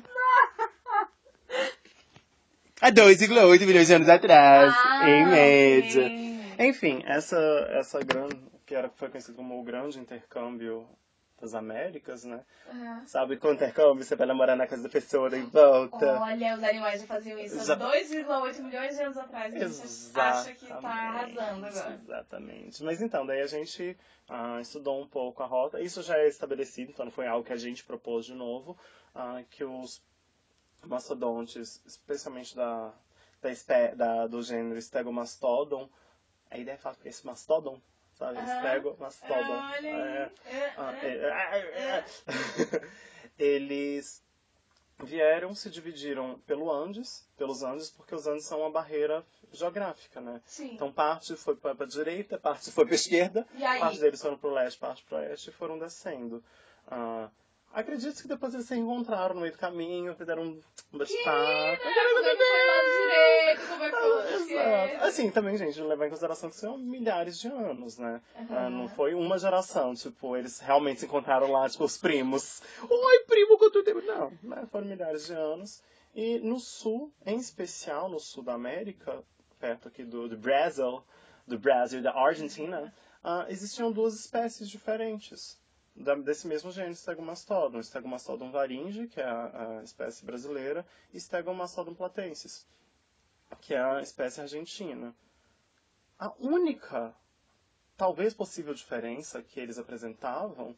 Há 2,8 milhões de anos atrás, Ah, em média. Enfim, essa, essa grande, que era, foi conhecido como o grande intercâmbio das Américas, né? Aham. Sabe, com intercâmbio você vai namorar na casa da pessoa e volta. Olha, os animais já faziam isso Já- há 2,8 milhões de anos atrás. E você acha que tá arrasando agora. Exatamente. Mas então, daí a gente ah, estudou um pouco a rota. Isso já é estabelecido, então não foi algo que a gente propôs de novo. ah, que os mastodontes, especialmente da, da, da- do gênero Stegomastodon, a ideia é falar que esse mastodon, sabe? Aham. Stegomastodon. É. É, é. Eles vieram, se dividiram pelo Andes, pelos Andes, porque os Andes são uma barreira geográfica, né? Sim. Então parte foi para a direita, parte foi para a esquerda, parte deles foram para o leste, parte para o oeste e foram descendo. Ah, acredito que depois eles se encontraram no meio do caminho, fizeram um bate-papo. É Ah, Exato. Assim, também, gente, levar em consideração que são milhares de anos, né? Ah, Aham. não foi uma geração, tipo, eles realmente se encontraram lá, tipo, os primos. Oi, primo, quanto tempo? Não, né? foram milhares de anos. E no sul, em especial no sul da América, perto aqui do, do Brasil, do Brasil e da Argentina, uh, existiam duas espécies diferentes da, desse mesmo gênero, Stegomastodon. Stegomastodon varinge, que é a, a espécie brasileira, e Stegomastodon platensis, que é a espécie argentina. A única, talvez possível diferença que eles apresentavam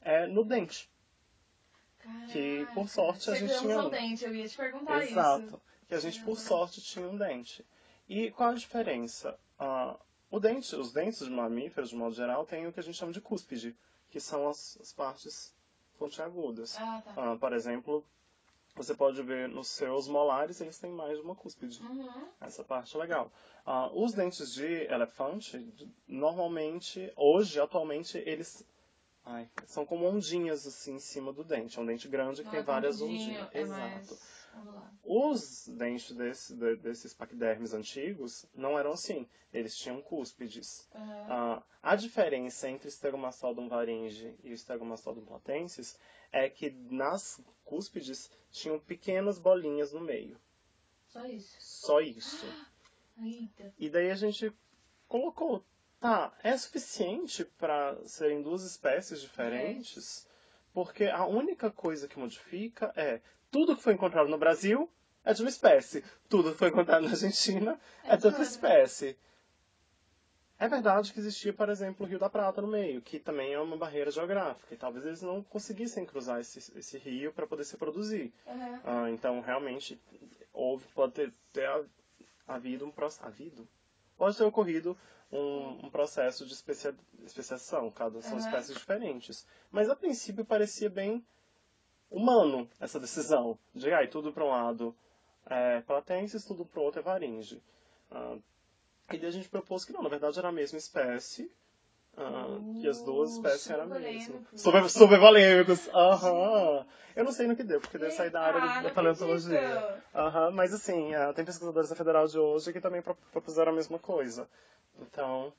é no dente. Caraca, que, por sorte, a gente tinha um. dente, eu ia te perguntar Exato. isso. Que a gente, por sorte, tinha um dente. E qual a diferença? Ah, o dente, os dentes de mamíferos, de modo geral, têm o que a gente chama de cúspide, que são as, as partes pontiagudas. Ah, tá. Ah, por exemplo, você pode ver nos seus molares, eles têm mais de uma cúspide. Uhum. Essa parte é legal. Ah, os dentes de elefante, normalmente, hoje, atualmente, eles ai, são como ondinhas assim em cima do dente. É um dente grande que Não tem é várias ondinhas. É Exato. mais. Os dentes desse, de- desses paquidermes antigos não eram assim. Eles tinham cúspides. Ah, a diferença entre o Stegomastodon varinge e o Stegomastodon platensis é que nas cúspides tinham pequenas bolinhas no meio. Só isso. Só isso. Eita. E daí a gente colocou, tá, é suficiente para serem duas espécies diferentes? Porque a única coisa que modifica é tudo que foi encontrado no Brasil é de uma espécie, tudo que foi encontrado na Argentina é de outra outra. espécie. É verdade que existia, por exemplo, o Rio da Prata no meio, que também é uma barreira geográfica, e talvez eles não conseguissem cruzar esse, esse rio para poder se produzir. Aham. Ah, então, realmente, houve, pode ter, ter ha- havido um processo. Havido? Pode ter ocorrido um, um processo de especia, especiação, cada são Aham. espécies diferentes. Mas a princípio parecia bem humano essa decisão. De ai, tudo para um lado é platensis, tudo para o outro é varinge. Ah, e daí a gente propôs que não, na verdade era a mesma espécie. Ah, que as duas Uh, espécies eram a mesma. polêmicos. Super, super polêmicos. Aham. Eu não sei no que deu, porque deu sair da área Ah, da paleontologia. Aham, mas assim, ah, tem pesquisadores da Federal de hoje que também pro- propuseram a mesma coisa. Então,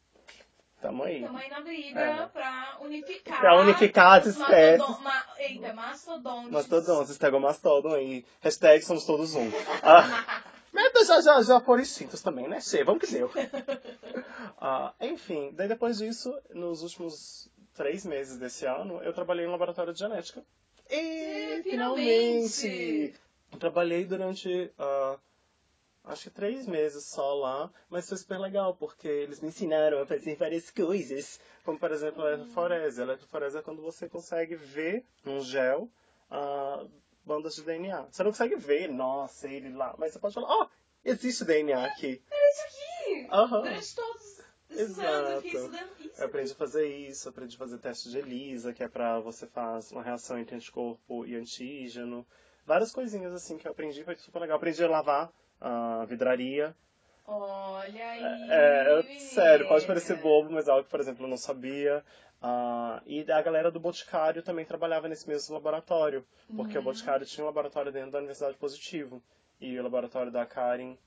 tamo aí. Tamo aí na briga É. pra unificar. Pra unificar as espécies. mastodon- Ma... Eita, mastodontes. Mastodontes, Stegomastodon aí. Hashtag somos todos um. Ah, mas já, já, já foram extintos também, né? Che, vamos que deu. Ah, enfim, daí depois disso, nos últimos três meses desse ano, eu trabalhei no laboratório de genética. E Sim, finalmente! finalmente! Trabalhei durante ah, acho que três meses só lá, mas foi super legal, porque eles me ensinaram a fazer várias coisas. Como, por exemplo, a eletroforese. A eletroforese é quando você consegue ver num gel ah, bandas de DNA. Você não consegue ver, nossa, ele lá, mas você pode falar, ó, existe DNA aqui. É isso aqui! Aham. Durante todos esses anos eu fiquei Exato. estudando isso. Eu aprendi a fazer isso, aprendi a fazer teste de ELISA, que é pra você faz uma reação entre anticorpo e antígeno. Várias coisinhas assim que eu aprendi, foi super legal. Aprendi a lavar a vidraria. Olha aí. É, eu- sério, pode parecer bobo, mas é algo que, por exemplo, eu não sabia. Ah, e a galera do Boticário também trabalhava nesse mesmo laboratório, porque o Uhum. Boticário tinha um laboratório dentro da Universidade Positivo. E o laboratório da Karen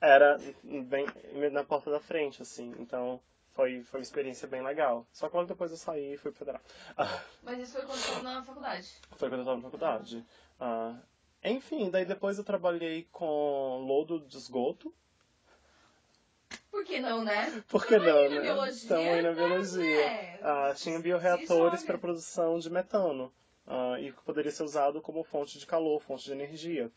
era bem na porta da frente, assim. Então foi, foi uma experiência bem legal. Só que logo depois eu saí e fui pro federal. Mas isso foi quando eu tava na faculdade. foi quando eu estava na faculdade. Ah, enfim, daí depois eu trabalhei com lodo de esgoto. Por que não, né? Por que não, né? biologia, Estamos aí na mas, biologia. é, Ah, tinha bioreatores para produção de metano. ah, e que poderia ser usado como fonte de calor, fonte de energia.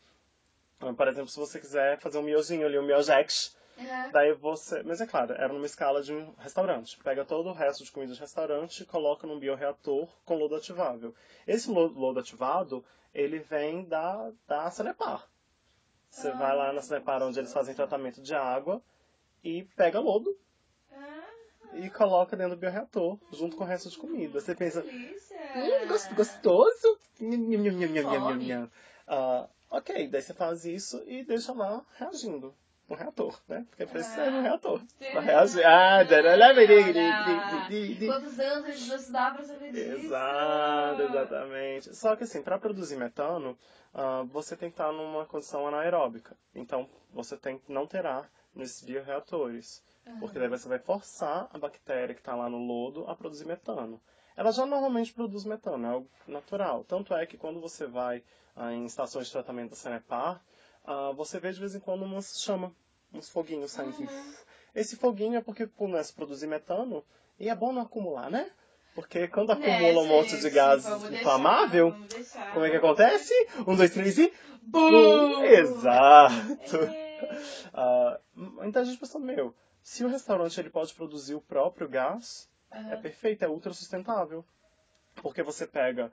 Ah, por exemplo, se você quiser fazer um miozinho ali, um miojex, É. daí você... Mas é claro, era numa escala de um restaurante. Pega todo o resto de comida de restaurante e coloca num bioreator com lodo ativável. Esse lo- lodo ativado, ele vem da, da Sanepar. Você Ah, vai lá na Sanepar onde eles fazem tratamento de água e pega lodo Ah, e coloca dentro do bioreator, junto com o resto de comida. Você pensa, hum, gos- gostoso? Ah, ok, daí você faz isso e deixa lá reagindo. No reator, né? Porque precisa Ah. no reator. Pra reagir. Ah, Quantos anos a gente vai estudar pra saber disso? Exato, exatamente. Só que assim, para produzir metano, ah, você tem que estar numa condição anaeróbica. Então, você tem que não ter ar nesses bioreatores. Porque daí você vai forçar a bactéria que está lá no lodo a produzir metano. Ela já normalmente produz metano, é algo natural. Tanto é que quando você vai ah, em estações de tratamento da Sanepar, ah, você vê de vez em quando uma chama uns foguinhos saindo assim. Esse foguinho é porque começa a produzir metano e é bom não acumular, né? Porque quando acumula um monte de gás inflamável, como é que acontece? Um, dois, três e. Bum! Exato! É. Ah, então a gente pensou, meu, se o restaurante ele pode produzir o próprio gás, é Aham. perfeito, é ultra sustentável. Porque você pega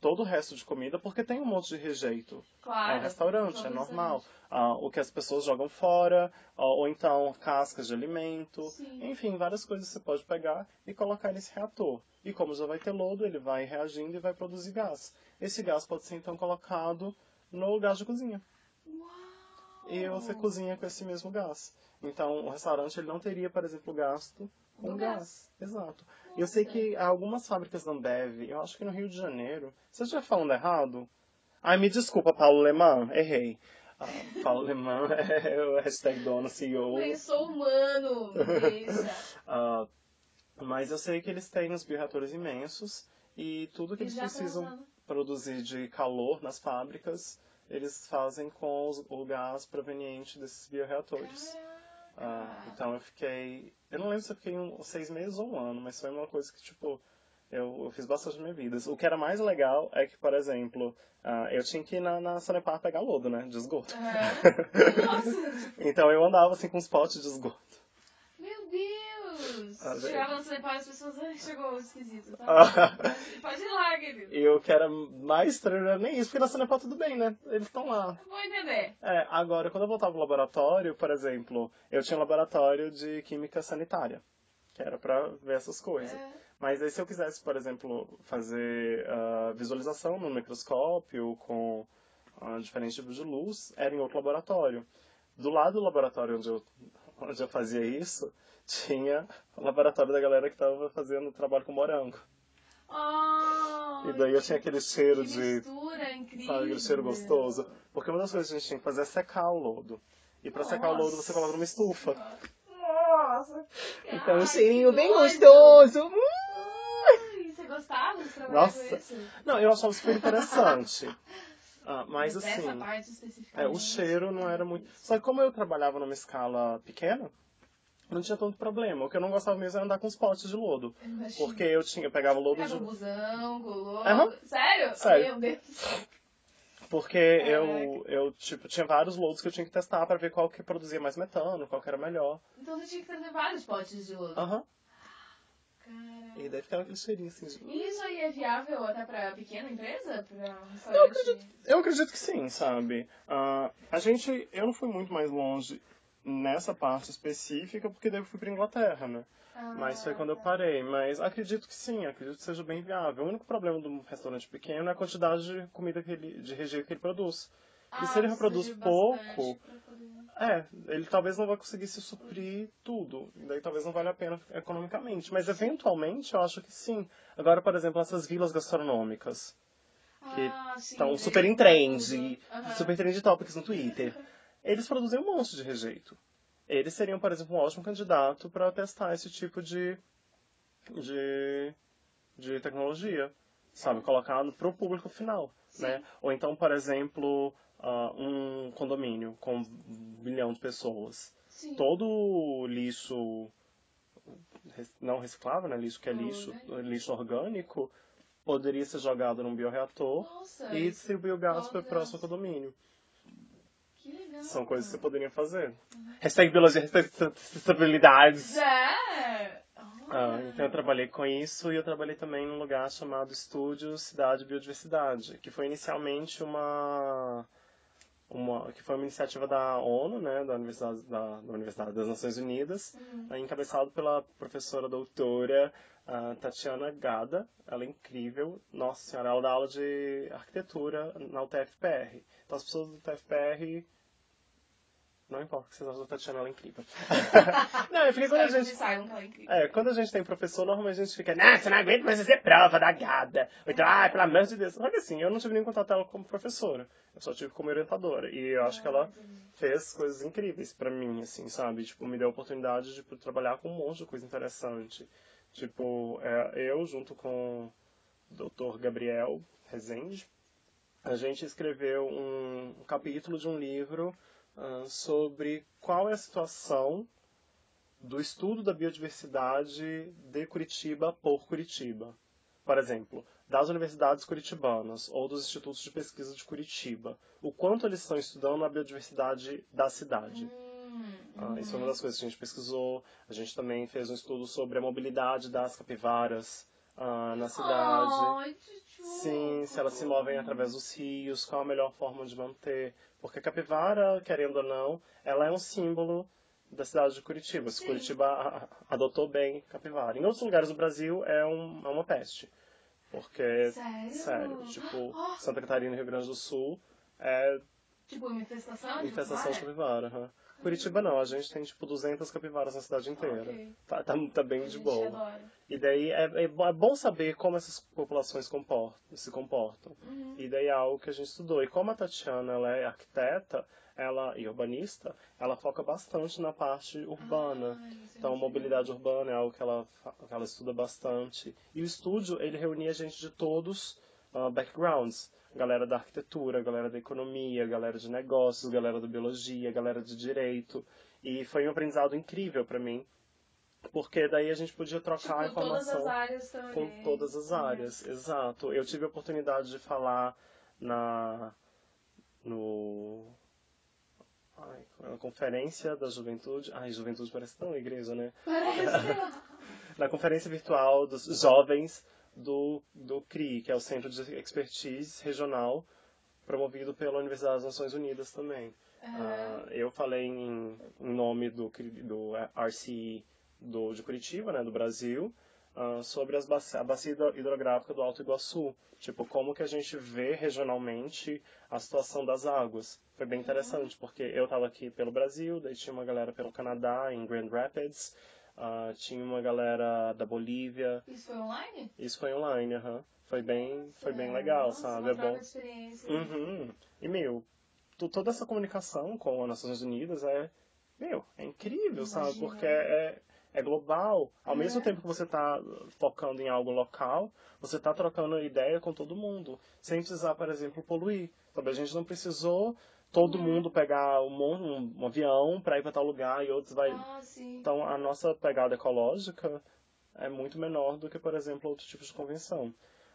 todo o resto de comida, porque tem um monte de rejeito. Claro. É restaurante, é normal. Ah, o que as pessoas jogam fora, ou, ou então cascas de alimento. Sim. Enfim, várias coisas você pode pegar e colocar nesse reator. E como já vai ter lodo, ele vai reagindo e vai produzir gás. Esse gás pode ser então colocado no gás de cozinha. E você cozinha com esse mesmo gás. Então, o restaurante ele não teria, por exemplo, gasto com gás. gás. Exato. E eu sei que há algumas fábricas da Ambev, eu acho que no Rio de Janeiro. Você estiver falando errado? Ai, me desculpa, Paulo Lemão, errei. Ah, Paulo Lemão é o hashtag dono CEO. Eu sou humano, deixa. Ah, mas eu sei que eles têm uns bioreatores imensos e tudo que E eles já tá precisam usando. produzir de calor nas fábricas, eles fazem com os- o gás proveniente desses bioreatores. Ah, então eu fiquei. Eu não lembro se eu fiquei uns seis meses ou um ano, mas foi uma coisa que, tipo, eu, eu fiz bastante na minha vida. O que era mais legal é que, por exemplo, ah, eu tinha que ir na, na Sanepar pegar lodo, né? De esgoto. Aham. Nossa, então eu andava assim com uns potes de esgoto. Ah. Chegava no Cenepal e as pessoas, ai, chegou esquisito, tá? Ah. Pode, pode ir lá, querido. E o que era mais estranho não era nem isso, porque na Sanepar tudo bem, né? Eles estão lá. Vou entender. É, agora, quando eu voltava pro laboratório, por exemplo, eu tinha um laboratório de química sanitária, que era pra ver essas coisas. É. Mas aí se eu quisesse, por exemplo, fazer ah, visualização no microscópio com ah, diferentes tipos de luz, era em outro laboratório. Do lado do laboratório onde eu, onde eu fazia isso, tinha o laboratório da galera que estava fazendo trabalho com morango. Ai, E daí eu tinha aquele cheiro que de mistura incrível. Sabe aquele cheiro gostoso? Porque uma das coisas que a gente tinha que fazer é secar o lodo. E pra secar o lodo você coloca numa estufa. Nossa. Então Ai, um cheirinho que bem doido. gostoso. Hum! Ai, você gostava de trabalhar Nossa. com isso? Não, eu achava super interessante. Ah, mas Dessa assim, é, o cheiro não era muito. Só que como eu trabalhava numa escala pequena, não tinha tanto problema. O que eu não gostava mesmo era andar com os potes de lodo. Eu imagino. Porque eu tinha, eu pegava lodo Pega o de. busão, colou. Aham. Sério? Sério. Meu Deus. Porque eu, eu, tipo, tinha vários lodos que eu tinha que testar pra ver qual que produzia mais metano, qual que era melhor. Então você tinha que trazer vários potes de lodo. Aham. Cara. E daí ficava aquele cheirinho assim de. E isso aí é viável até pra pequena empresa? Pra um restaurante? Eu acredito que sim, sabe? Ah, a gente, eu não fui muito mais longe nessa parte específica, porque daí eu fui pra Inglaterra, né? Ah, Mas foi quando eu tá. parei. Mas acredito que sim, acredito que seja bem viável. O único problema de um restaurante pequeno é a quantidade de comida que ele, de rejeito que ele produz. Ah, e se ele precisa reproduz pouco, É, ele talvez não vai conseguir se suprir tudo. E daí talvez não valha a pena economicamente. Mas eventualmente eu acho que sim. Agora, por exemplo, essas vilas gastronômicas. que Ah, sim, Estão super em trend. Aham. super trend topics no Twitter. Eles produzem um monte de rejeito. Eles seriam, por exemplo, um ótimo candidato para testar esse tipo de, de, de tecnologia, sabe? Colocado para o público final, Sim. né? Ou então, por exemplo, ah, um condomínio com um bilhão de pessoas. Sim. Todo lixo não reciclável, né? Lixo que é lixo, Orgânico. lixo orgânico, poderia ser jogado num bioreator Nossa, e distribuir o gás para o próximo condomínio. Que legal. São coisas que você poderia fazer. Hashtag biologia, hashtag sustentabilidades. É. Ah, então eu trabalhei com isso e eu trabalhei também num lugar chamado Estúdio Cidade e Biodiversidade, que foi inicialmente uma, uma que foi uma iniciativa da ONU, né, da Universidade, da, da Universidade das Nações Unidas, Uhum. eh, encabeçado pela professora doutora ah, Tatiana Gada. Ela é incrível. Nossa senhora, ela dá aula de arquitetura na UTFPR. Então as pessoas do UTFPR não importa que vocês acham da Tatiana, ela é incrível. não, é porque quando a que gente que ela é é, quando a gente tem professor, normalmente a gente fica, nah, você não aguenta mais fazer prova da gada. Ou então, ah, pelo amor de Deus. Só que assim, eu não tive nenhum contato dela como professora. Eu só tive como orientadora. E eu acho que ela fez coisas incríveis pra mim, assim, sabe? Tipo, me deu a oportunidade de tipo, trabalhar com um monte de coisa interessante. Tipo, é, eu junto com o Dr. Gabriel Rezende, a gente escreveu um capítulo de um livro sobre qual é a situação do estudo da biodiversidade de Curitiba por Curitiba. Por exemplo, das universidades curitibanas ou dos institutos de pesquisa de Curitiba, o quanto eles estão estudando a biodiversidade da cidade. Hum, Ah, isso é uma das coisas que a gente pesquisou. A gente também fez um estudo sobre a mobilidade das capivaras ah, na cidade. Ai, Sim, se elas se movem através dos rios, qual a melhor forma de manter. Porque a capivara, querendo ou não, ela é um símbolo da cidade de Curitiba. Se. Curitiba adotou bem capivara. Em outros lugares do Brasil é, um- é uma peste. Porque, Sério? sério, tipo, Ah. Santa Catarina e Rio Grande do Sul é Tipo, infestação? de infestação de capivara? capivara. Curitiba não, a gente tem tipo 200 capivaras na cidade inteira. Ok. Tá, tá, tá bem A de boa. adora. E daí é, é é bom saber como essas populações comportam, se comportam. Uhum. E daí é algo que a gente estudou. E como a Tatiana ela é arquiteta ela, e urbanista, ela foca bastante na parte urbana. É Então, mobilidade urbana é algo que ela, que ela estuda bastante. E o estúdio, ele reunia gente de todos ah, backgrounds. Galera da arquitetura, galera da economia, galera de negócios, galera da biologia, galera de direito. E foi um aprendizado incrível para mim, porque daí a gente podia trocar Tipo, todas informação as áreas estão com todas as áreas, exato. Eu tive a oportunidade de falar na no ai, na conferência da juventude. Ai, juventude parece tão igreja, né? Parece. Na conferência virtual dos jovens do, do CRI, que é o Centro de Expertise Regional, promovido pela Universidade das Nações Unidas também. Ah, eu falei em, em nome do, do RCI do, de Curitiba, né, do Brasil, ah, sobre as baci- a bacia hidro- hidrográfica do Alto Iguaçu. Tipo, como que a gente vê regionalmente a situação das águas. Foi bem interessante, porque eu estava aqui pelo Brasil, daí tinha uma galera pelo Canadá, em Grand Rapids, ah, tinha uma galera da Bolívia. Isso foi online? Isso foi online, aham. Foi bem, foi bem legal, nossa, sabe? Uma É bom. experiência. Uhum. E, meu, to- toda essa comunicação com as Nações Unidas é, meu, é incrível, sabe? Imagina. Porque é, é global. Ao É. mesmo tempo que você está focando em algo local, você está trocando ideia com todo mundo, sem precisar, por exemplo, poluir. Sabe? A gente não precisou todo mundo pegar um, um, um avião para ir para tal lugar e outros vai... Ah. Então, a nossa pegada ecológica é muito menor do que, por exemplo, outros tipos de convenção.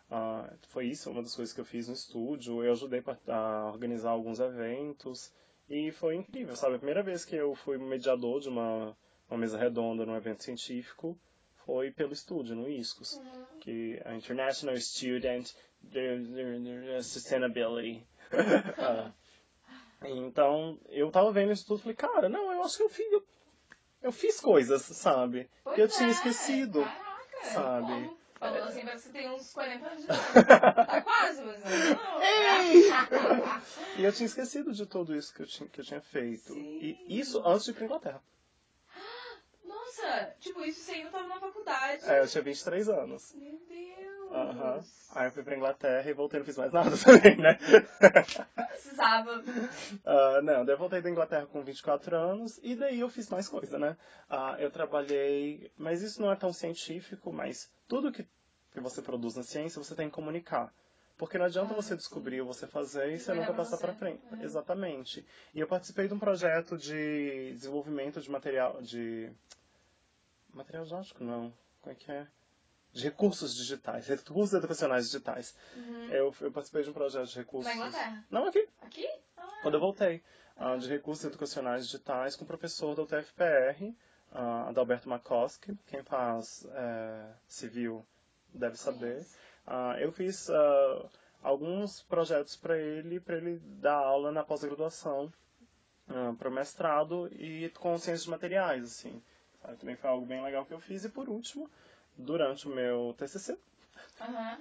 Ah, foi isso uma das coisas que eu fiz no estúdio. Eu ajudei a organizar alguns eventos e foi incrível, sabe? A primeira vez que eu fui mediador de uma, uma mesa redonda num evento científico foi pelo estúdio, no ISCOS, Uhum. que é International Student Sustainability. Ah, então, eu tava vendo isso tudo e falei, cara, não, eu acho que eu fiz, eu, eu fiz coisas, sabe? Pois que eu tinha é, esquecido. Caraca, sabe? como? Falou assim, parece que tem uns 40 anos. Tá quase, mas não. E eu tinha esquecido de tudo isso que eu tinha, que eu tinha feito. Sim. E isso antes de ir pra Inglaterra. Nossa, tipo, isso você ainda tava na faculdade. É, eu tinha 23 anos. Meu Deus. Aham. Aí eu fui pra Inglaterra e voltei, não fiz mais nada também, né? Precisava. Ah, não, daí eu voltei da Inglaterra com 24 anos e daí eu fiz mais coisa, né? Ah, eu trabalhei, mas isso não é tão científico, mas tudo que, que você produz na ciência você tem que comunicar. Porque não adianta Ah, você descobrir ou você fazer e E você nunca passar pra frente. Uhum. Exatamente. E eu participei de um projeto de desenvolvimento de material, de... Material didático, não. Como é que é? De recursos digitais, recursos educacionais digitais. Uhum. Eu, eu participei de um projeto de recursos... Na Inglaterra. Não, aqui. Aqui? Ah, Quando eu voltei, ah, de recursos educacionais digitais com o professor da UTFPR, ah, Adalberto Makoski, quem faz eh, civil deve saber. Ah, eu fiz ah, alguns projetos para ele, para ele dar aula na pós-graduação, para o mestrado e com ciências de materiais, assim. Sabe? Também foi algo bem legal que eu fiz. E por último, durante o meu TCC, Aham.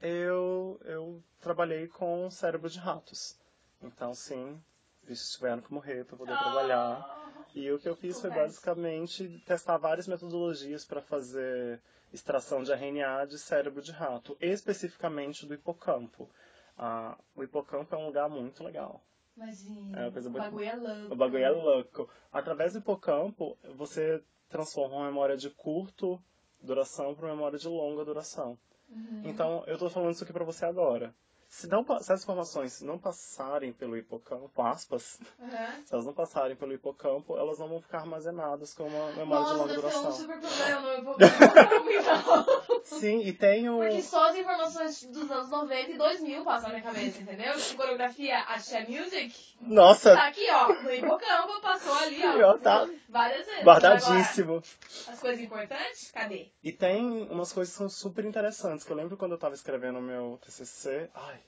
eu, eu trabalhei com cérebro de ratos. Então, sim, bichos tiveram que morrer para poder trabalhar. Ah, E o que eu fiz foi basicamente testar várias metodologias para fazer extração de RNA de cérebro de rato, especificamente do hipocampo. Ah, o hipocampo é um lugar muito legal. Imagina. É uma coisa o muito- bagulho é louco. O bagulho é louco. Através do hipocampo, você transforma uma memória de curto duração para uma memória de longa duração. Uhum. Então, eu tô falando isso aqui pra você agora. Se, não, se as informações não passarem pelo hipocampo, aspas, Aham. se elas não passarem pelo hipocampo, elas não vão ficar armazenadas com uma memória de Nossa, longa deve ser um duração. super problema no hipocampo. Sim, e tem o. Porque só as informações dos anos 90 e 2000 passam na minha cabeça, entendeu? Tipo, coreografia Axé Music, Nossa, tá aqui, ó, no hipocampo, passou ali, ó. ó, tá Várias vezes. guardadíssimo. Agora, as coisas importantes, cadê? E tem umas coisas que são super interessantes, que eu lembro quando eu tava escrevendo o meu TCC. Ai,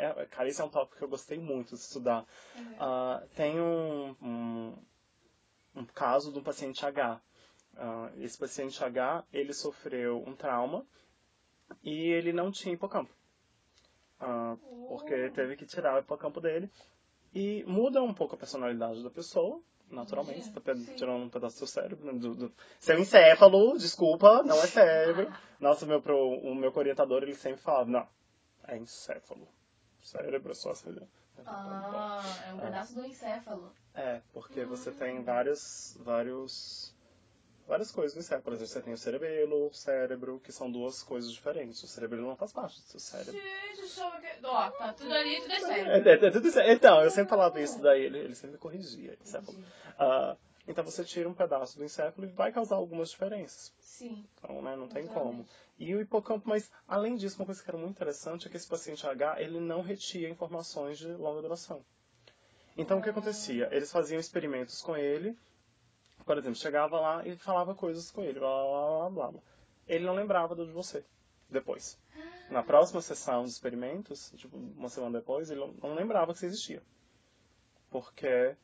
é, cara, isso é um tópico que eu gostei muito de estudar. Ah, tem um, um, um caso de um paciente H. Ah, esse paciente H, ele sofreu um trauma e ele não tinha hipocampo. Ah, porque teve que tirar o hipocampo dele. E muda um pouco a personalidade da pessoa, naturalmente. Você tá Sim. tirando um pedaço do seu cérebro. né, Do, do... Seu encéfalo, desculpa, não é cérebro. Nossa, o meu, pro, o meu orientador, ele sempre falava, não, é encéfalo. Cérebro é só assim. Ah, é um pedaço do encéfalo. É, porque você tem vários, vários, várias coisas no cérebro. Por exemplo, você tem o cerebelo, o cérebro, que são duas coisas diferentes. O cerebelo não faz parte do seu cérebro. Gente, ver. que- Ó, tá tudo ali, tudo é É, sério. é, é tudo isso. Então, eu sempre falava isso daí, ele, ele sempre me corrigia. encéfalo. Ah, então você tira um pedaço do encéfalo e vai causar algumas diferenças. Sim. Então, né, não tem como. E o hipocampo, mas além disso, uma coisa que era muito interessante é que esse paciente H, ele não retia informações de longa duração. Então, o que acontecia? Eles faziam experimentos com ele, por exemplo, chegava lá e falava coisas com ele, blá, blá, blá, blá, blá. Ele não lembrava do de você, depois. Na próxima sessão de experimentos, tipo, uma semana depois, ele não lembrava que você existia. Porque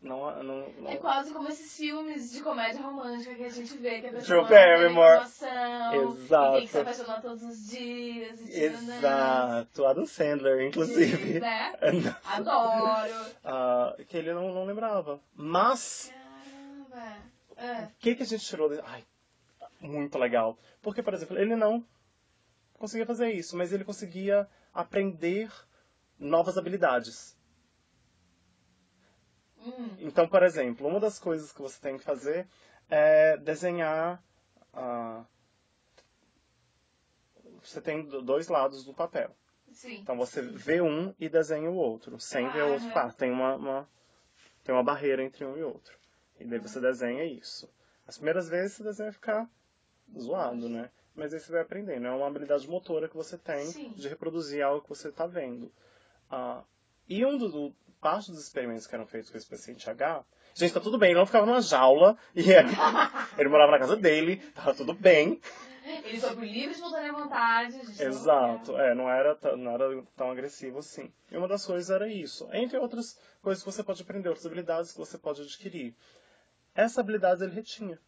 não... não, não É quase como esses filmes de comédia romântica que a gente vê, que a pessoa tem Barrymore. informação, Exato. e tem que se apaixonar todos os dias, e. Exato, Adam Sandler, inclusive. Né? Adoro. Ah, que ele não, não lembrava. Mas, Caramba. É. o que, que a gente tirou? De... Ai, muito legal. Porque, por exemplo, ele não conseguia fazer isso, mas ele conseguia aprender novas habilidades. Hum. Então, por exemplo, uma das coisas que você tem que fazer é desenhar. ah, você tem do- dois lados do papel. Sim. Então você vê um e desenha o outro, sem ver o outro par. Tem uma, uma- tem uma barreira entre um e outro. E daí você desenha isso. As primeiras vezes você desenha ficar zoado, né? Mas aí você vai aprendendo. É uma habilidade motora que você tem Sim. de reproduzir algo que você está vendo. Ah, e um do, parte dos experimentos que eram feitos com esse paciente H, gente, tá tudo bem, ele não ficava numa jaula, e ele, ele morava na casa dele, tava tudo bem. Ele foi por livre e espontânea vontade. gente não- Exato, é, não era, tão- não era tão agressivo assim. E uma das coisas era isso. Entre outras coisas que você pode aprender, outras habilidades que você pode adquirir. Essa habilidade ele retinha.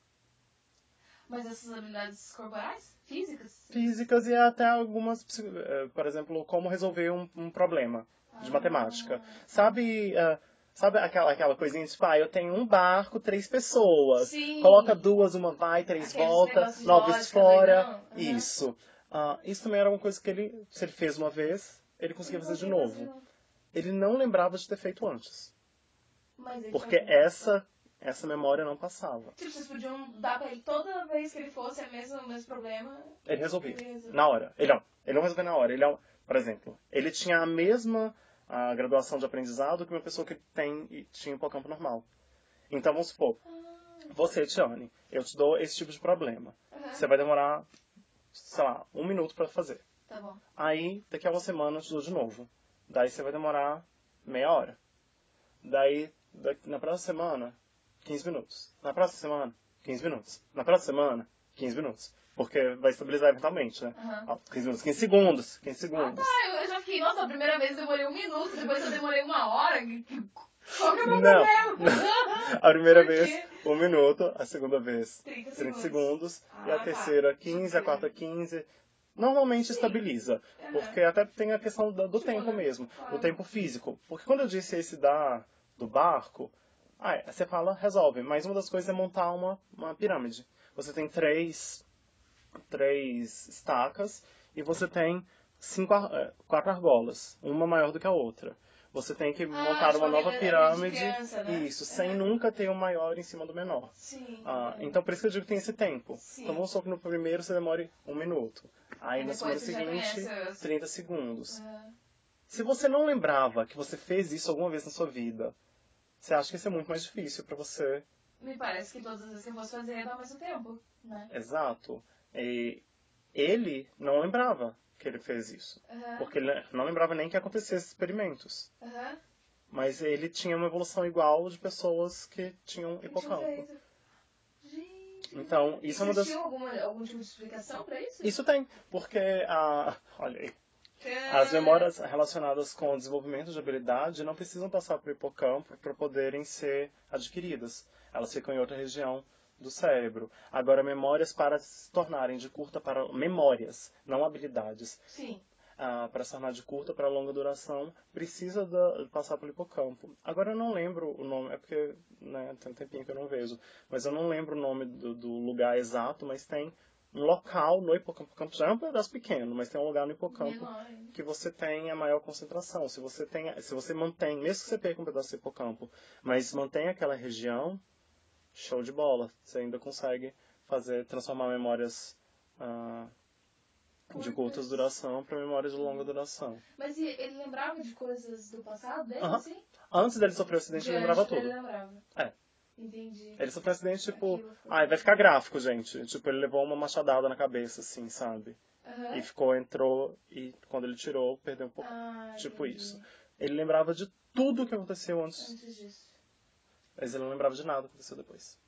Mas essas habilidades corporais? Físicas? Físicas e até algumas, eh, por exemplo, como resolver um, um problema de matemática. Sabe, eh, sabe aquela, aquela coisinha tipo, ah, eu tenho um barco, três pessoas. Sim. Coloca duas, uma vai, três Aqueles volta, de nove lógica, fora. Aham. Isso. Ah, isso também era uma coisa que ele, se ele fez uma vez, ele conseguia fazer de novo. Ele não lembrava de ter feito antes. Porque essa, essa memória não passava. Tipo, vocês podiam dar pra ele toda vez que ele fosse a mesma, o mesmo problema. Ele resolvia. Ele resolvia. Na hora. Ele não. Ele não resolvia na hora. Ele, é por exemplo, ele tinha a mesma ah, graduação de aprendizado que uma pessoa que tem e tinha hipocampo normal. Então, vamos supor, você, Tiane, eu te dou esse tipo de problema. Aham. Você vai demorar, sei lá, um minuto pra fazer. Tá bom. Aí, daqui a uma semana, eu te dou de novo. Daí você vai demorar meia hora. Daí, da- na próxima semana, 15 minutos. Na próxima semana, 15 minutos. Na próxima semana, 15 minutos. Porque vai estabilizar eventualmente, né? Ó, 15 minutos, 15 segundos, 15 Ah, segundos. tá. Eu, já fiquei, nossa, a primeira vez eu demorei um minuto, depois eu demorei uma hora. Qual que é o meu Não, problema? A primeira vez, um minuto. A segunda vez, 30 30 segundos. segundos. e Ah, a tá. terceira, 15. A quarta, 15. Normalmente estabiliza. Aham. Porque até tem a questão do, do tempo né? mesmo. Claro. O tempo físico. Porque quando eu disse esse da, do barco, ah, você fala, resolve. Mas uma das coisas é montar uma, uma pirâmide. Você tem três, três estacas e você tem cinco, ar- eh, quatro argolas. Uma maior do que a outra. você tem que Ah, montar tipo, uma nova pirâmide. criança, né? Isso, sem Uhum. nunca ter o maior em cima do menor. Sim. Ah, é. então por isso que eu digo que tem esse tempo. Sim. Então vamos supor que no primeiro você demore um minuto. Aí E na semana depois você já seguinte, conhece os- 30 segundos. Aham. Se você não lembrava que você fez isso alguma vez na sua vida, você acha que isso é muito mais difícil pra você. Me parece que todas as vezes que eu fosse fazer ia dar mais tempo, né? Exato. E ele não lembrava que ele fez isso. Aham. Porque ele não lembrava nem que acontecesse esses experimentos. Aham. Mas ele tinha uma evolução igual de pessoas que tinham hipocampo. Gente. Então, isso é uma das. Alguma, algum tipo de explicação pra isso? Isso tem, porque a. Olha aí. As memórias relacionadas com o desenvolvimento de habilidade não precisam passar por hipocampo para poderem ser adquiridas. Elas ficam em outra região do cérebro. Agora, memórias para se tornarem de curta para memórias, não habilidades, Sim. ah, para se tornar de curta para longa duração, precisa da- passar pelo hipocampo. Agora eu não lembro o nome, é porque né, tem um tempinho que eu não vejo, mas eu não lembro o nome do, do lugar exato, mas tem um local no hipocampo. O hipocampo já é um pedaço pequeno, mas tem um lugar no hipocampo Menor que você tem a maior concentração. Se você tem, se você mantém, mesmo que você perca um pedaço do hipocampo, mas mantém aquela região, show de bola. Você ainda consegue fazer transformar memórias ah, de curta duração para memórias de longa duração. Mas ele lembrava de coisas do passado dele, Aham. assim? Antes dele sofrer o acidente, De ele lembrava tudo. Ele lembrava. É. Entendi. Ele sofreu um acidente, tipo, Aquilo foi- ai, vai ficar gráfico, gente. Tipo, ele levou uma machadada na cabeça, assim, sabe? Aham. E ficou, entrou, e quando ele tirou, perdeu um pouco. Ah, tipo entendi. isso. Ele lembrava de tudo que aconteceu antes Antes disso. Mas ele não lembrava de nada que aconteceu depois.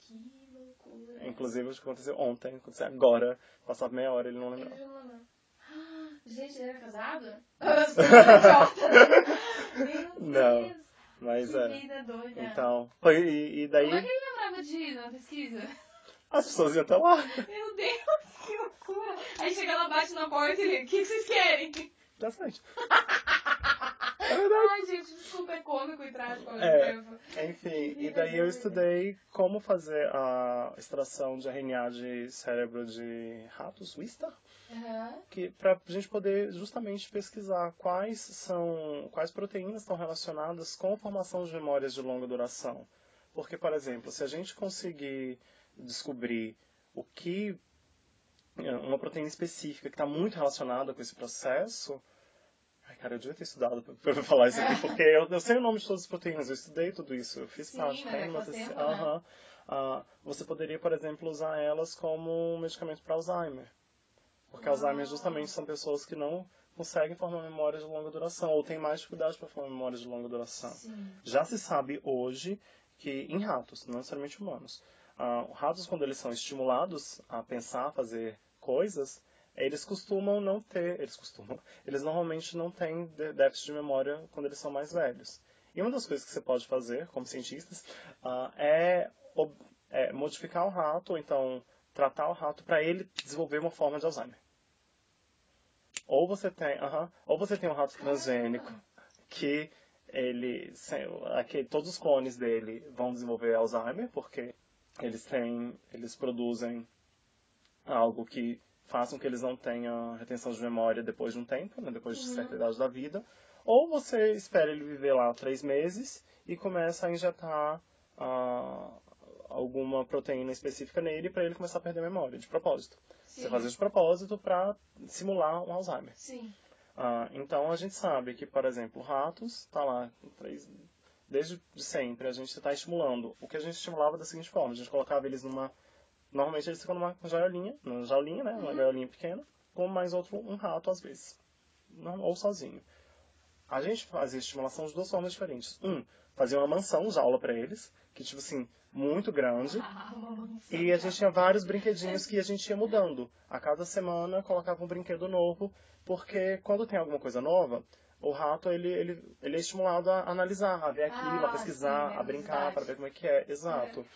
Que loucura. Inclusive o que aconteceu ontem, aconteceu agora, passava meia hora ele não Ele lembrava. já não lembrava. Ah, Gente, ele era casado? Meu Não, Deus. Mas que é. vida doida. Então, foi, e, e daí Como é que ele lembrava de ir na pesquisa? as pessoas iam até lá. Meu Deus, que loucura. Aí chega lá, bate na porta e ele, o que, que vocês querem? Da frente. É verdade. Ai, gente, desculpa, é cômico e trágico ao mesmo É. tempo. Enfim, e daí eu estudei como fazer a extração de RNA de cérebro de ratos, Wistar, Aham. que para a gente poder justamente pesquisar quais são quais proteínas estão relacionadas com a formação de memórias de longa duração. Porque, por exemplo, se a gente conseguir descobrir o que uma proteína específica que está muito relacionada com esse processo, cara, eu devia ter estudado para falar isso aqui, porque eu, eu sei o nome de todas as proteínas, eu estudei tudo isso, eu fiz Sim, mas tem é né? Aham. Ah, você poderia, por exemplo, usar elas como um medicamento para Alzheimer. Porque Alzheimer Ah. justamente são pessoas que não conseguem formar memórias de longa duração, ou têm mais dificuldade para formar memórias de longa duração. Sim. Já se sabe hoje que em ratos, não necessariamente humanos, ah, ratos quando eles são estimulados a pensar, a fazer coisas, eles costumam não ter, eles costumam, eles normalmente não têm déficit de memória quando eles são mais velhos. E uma das coisas que você pode fazer, como cientistas, ah, é, é modificar o rato, ou então tratar o rato para ele desenvolver uma forma de Alzheimer. Ou você tem, aham, ou você tem um rato transgênico que ele, sem- aqui, todos os clones dele vão desenvolver Alzheimer porque eles têm, eles produzem algo que façam que eles não tenham retenção de memória depois de um tempo, né, depois de Uhum. certa idade da vida. Ou você espera ele viver lá três meses e começa a injetar ah, alguma proteína específica nele para ele começar a perder a memória, de propósito. Sim. Você faz isso de propósito para simular um Alzheimer. Sim. Ah, então a gente sabe que, por exemplo, ratos, tá lá, três- desde de sempre, a gente está estimulando. O que a gente estimulava da seguinte forma, a gente colocava eles numa. Normalmente eles ficam numa jaulinha, numa jaulinha, né? Uma Uhum. gaiolinha pequena, com mais outro, um rato às vezes. Ou sozinho. A gente fazia estimulação de duas formas diferentes. Um, fazia uma mansão, jaula para eles, que tipo assim, muito grande. Ah. E a gente tinha vários brinquedinhos que a gente ia mudando. A cada semana colocava um brinquedo novo, porque quando tem alguma coisa nova, o rato ele, ele, ele é estimulado a analisar, a ver aquilo, Ah, a pesquisar, sim, a brincar, para ver como é que é. Exato.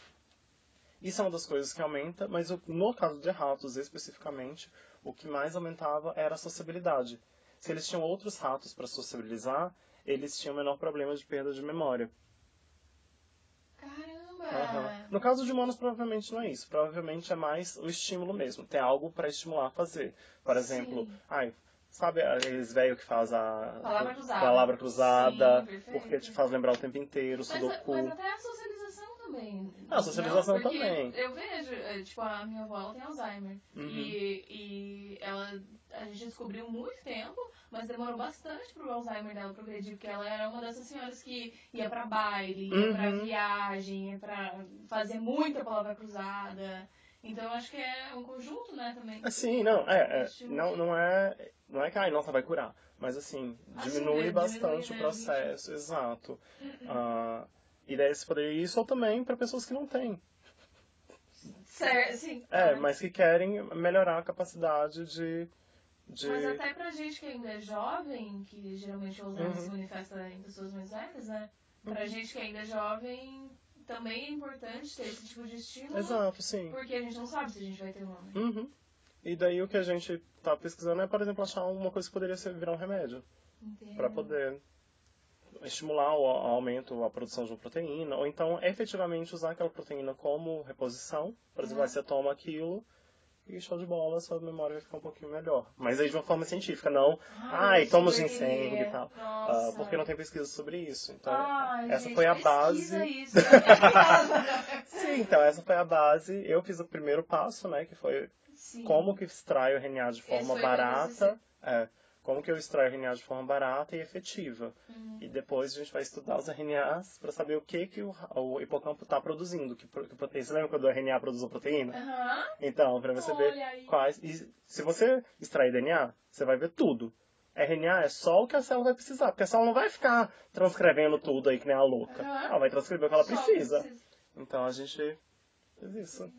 Isso é uma das coisas que aumenta, mas no caso de ratos especificamente, o que mais aumentava era a sociabilidade. Se eles tinham outros ratos para sociabilizar, eles tinham menor problema de perda de memória. Caramba! Aham. No caso de humanos, provavelmente não é isso. Provavelmente é mais o estímulo mesmo. Tem algo para estimular a fazer. Por exemplo, Sim. ai, sabe, aqueles velhos que faz a Palavra cruzada. palavra cruzada, Sim, porque te faz lembrar o tempo inteiro, Mas, sudoku. mas até a socialização também. Ah, a socialização porque também. Eu vejo, é, tipo, a minha avó ela tem Alzheimer. Uhum. E, e ela, a gente descobriu muito tempo, mas demorou bastante pro Alzheimer dela progredir, porque ela era uma dessas senhoras que ia pra baile, ia pra Uhum. viagem, ia pra fazer muita palavra cruzada. Então acho que é um conjunto, né, também. Assim, não, é, é, não, não é, não é que, ai, nossa, vai curar, mas assim, Assim, diminui é, bastante diminui, o né, processo, exato. Ah, e daí você poderia isso ou também para pessoas que não têm, Certo, sim. é, mas que querem melhorar a capacidade de, de... Mas até pra gente que ainda é jovem, que geralmente o Alzheimer Uhum. se manifesta em pessoas mais velhas, né? Pra Uhum. gente que ainda é jovem, também é importante ter esse tipo de estímulo. Exato, sim. Porque a gente não sabe se a gente vai ter um nome. Uhum. E daí o que a gente tá pesquisando é, por exemplo, achar uma coisa que poderia ser, virar um remédio. Entendo. para poder estimular o aumento, a produção de uma proteína, ou então efetivamente usar aquela proteína como reposição. Por exemplo, Uhum. você toma aquilo e show de bola, sua memória vai ficar um pouquinho melhor. Mas aí de uma forma científica, não, ai, eu toma ginseng e tal. Ah, porque não tem pesquisa sobre isso. Então, Ai, essa gente, foi a base. Isso. Sim, então essa foi a base. Eu fiz o primeiro passo, né, que foi Sim. como que extrai o RNA de forma barata. É, como que eu extraio RNA de forma barata e efetiva. Hum. E depois a gente vai estudar os RNAs para saber o que, que o, o hipocampo está produzindo. Que, que proteína. Você lembra quando o RNA produz a proteína? Aham. Então, para você ver aí. quais. E se você extrair DNA, você vai ver tudo. RNA é só o que a célula vai precisar, porque a célula não vai ficar transcrevendo tudo aí que nem a louca. Aham. Ela vai transcrever o que ela precisa. precisa. Então a gente fez isso.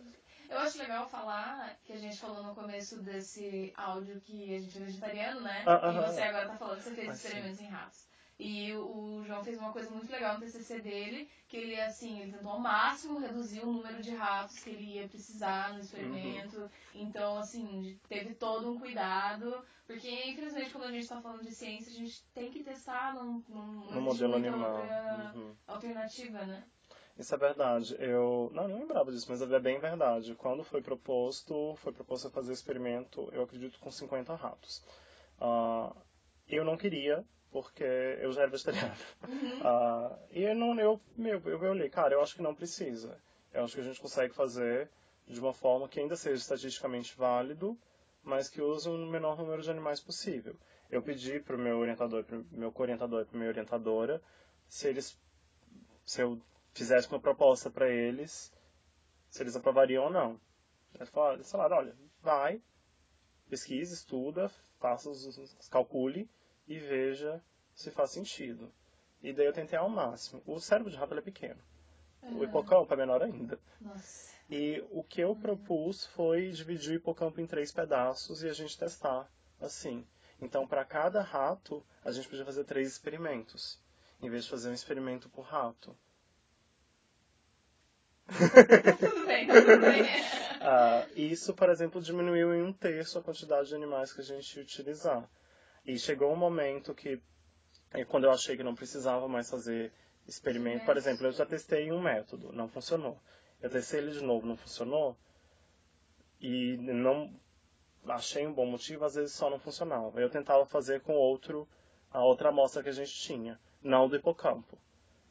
Eu acho legal falar que a gente falou no começo desse áudio que a gente é vegetariano, né? Ah, e você agora tá falando que você fez experimentos em ratos. E o João fez uma coisa muito legal no TCC dele, que ele, assim, ele tentou ao máximo reduzir o número de ratos que ele ia precisar no experimento. Uhum. Então, assim, teve todo um cuidado. Porque, infelizmente, quando a gente tá falando de ciência, a gente tem que testar num, num, existe modelo animal. Uhum. alternativa, né? Isso é verdade. Eu não, não lembrava disso, mas é bem verdade. Quando foi proposto, foi proposto fazer o experimento, eu acredito, com 50 ratos. Ah, eu não queria, porque eu já era vegetariano. Uhum. Ah, e eu, não, eu, meu, eu olhei, cara, eu acho que não precisa. Eu acho que a gente consegue fazer de uma forma que ainda seja estatisticamente válido, mas que use um menor número de animais possível. Eu pedi para o meu orientador, pro meu co-orientador e para minha orientadora, se eles, se eu fizesse uma proposta para eles, se eles aprovariam ou não. Eles falaram, eles falaram, olha, vai, pesquise, estuda, faça os, os- calcule e veja se faz sentido. E daí eu tentei ao máximo. O cérebro de rato é pequeno. O Uhum. hipocampo é menor ainda. Nossa. E o que eu propus foi dividir o hipocampo em três pedaços e a gente testar assim. Então, para cada rato, a gente podia fazer três experimentos, em vez de fazer um experimento por rato. Tudo bem, tudo bem. Ah, isso, por exemplo, diminuiu em um terço a quantidade de animais que a gente ia utilizar. E chegou um momento que, quando eu achei que não precisava mais fazer experimento, por exemplo, eu já testei um método, não funcionou. Eu testei ele de novo, não funcionou. E não achei um bom motivo, às vezes só não funcionava. Eu tentava fazer com outro, a outra amostra que a gente tinha, não do hipocampo.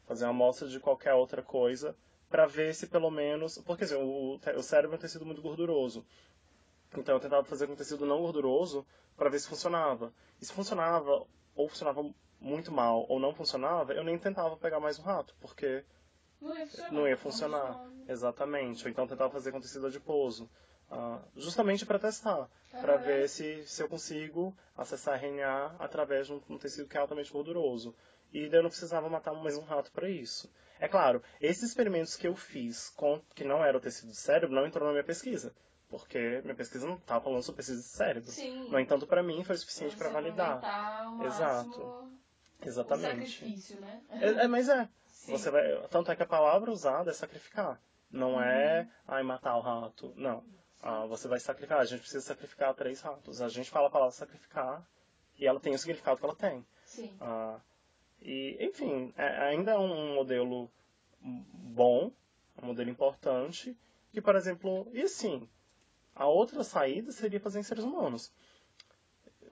Fazer uma amostra de qualquer outra coisa para ver se pelo menos. Porque assim, o, o cérebro é um tecido muito gorduroso. Então eu tentava fazer com tecido não gorduroso para ver se funcionava. E se funcionava, ou funcionava muito mal, ou não funcionava, eu nem tentava pegar mais um rato, porque Não ia funcionar. não ia funcionar. Exatamente. Ou então eu tentava fazer com tecido adiposo. ah, justamente para testar, para ver se, se eu consigo acessar RNA através de um, um tecido que é altamente gorduroso. E eu não precisava matar mais um rato para isso. É claro, esses experimentos que eu fiz com que não era o tecido do cérebro não entrou na minha pesquisa, porque minha pesquisa não estava falando sobre tecido do cérebro. Sim. No entanto, para mim foi suficiente para validar. Exato. máximo O Exatamente. sacrifício, né? É, é, mas é, Sim. você vai, tanto é que a palavra usada é sacrificar. Não é, ai, matar o rato. Não. Ah, você vai sacrificar. A gente precisa sacrificar três ratos. A gente fala a palavra sacrificar e ela tem o significado que ela tem. Sim. Ah, e, enfim, é- ainda é um modelo bom, um modelo importante. Que, por exemplo, e assim, a outra saída seria fazer em seres humanos.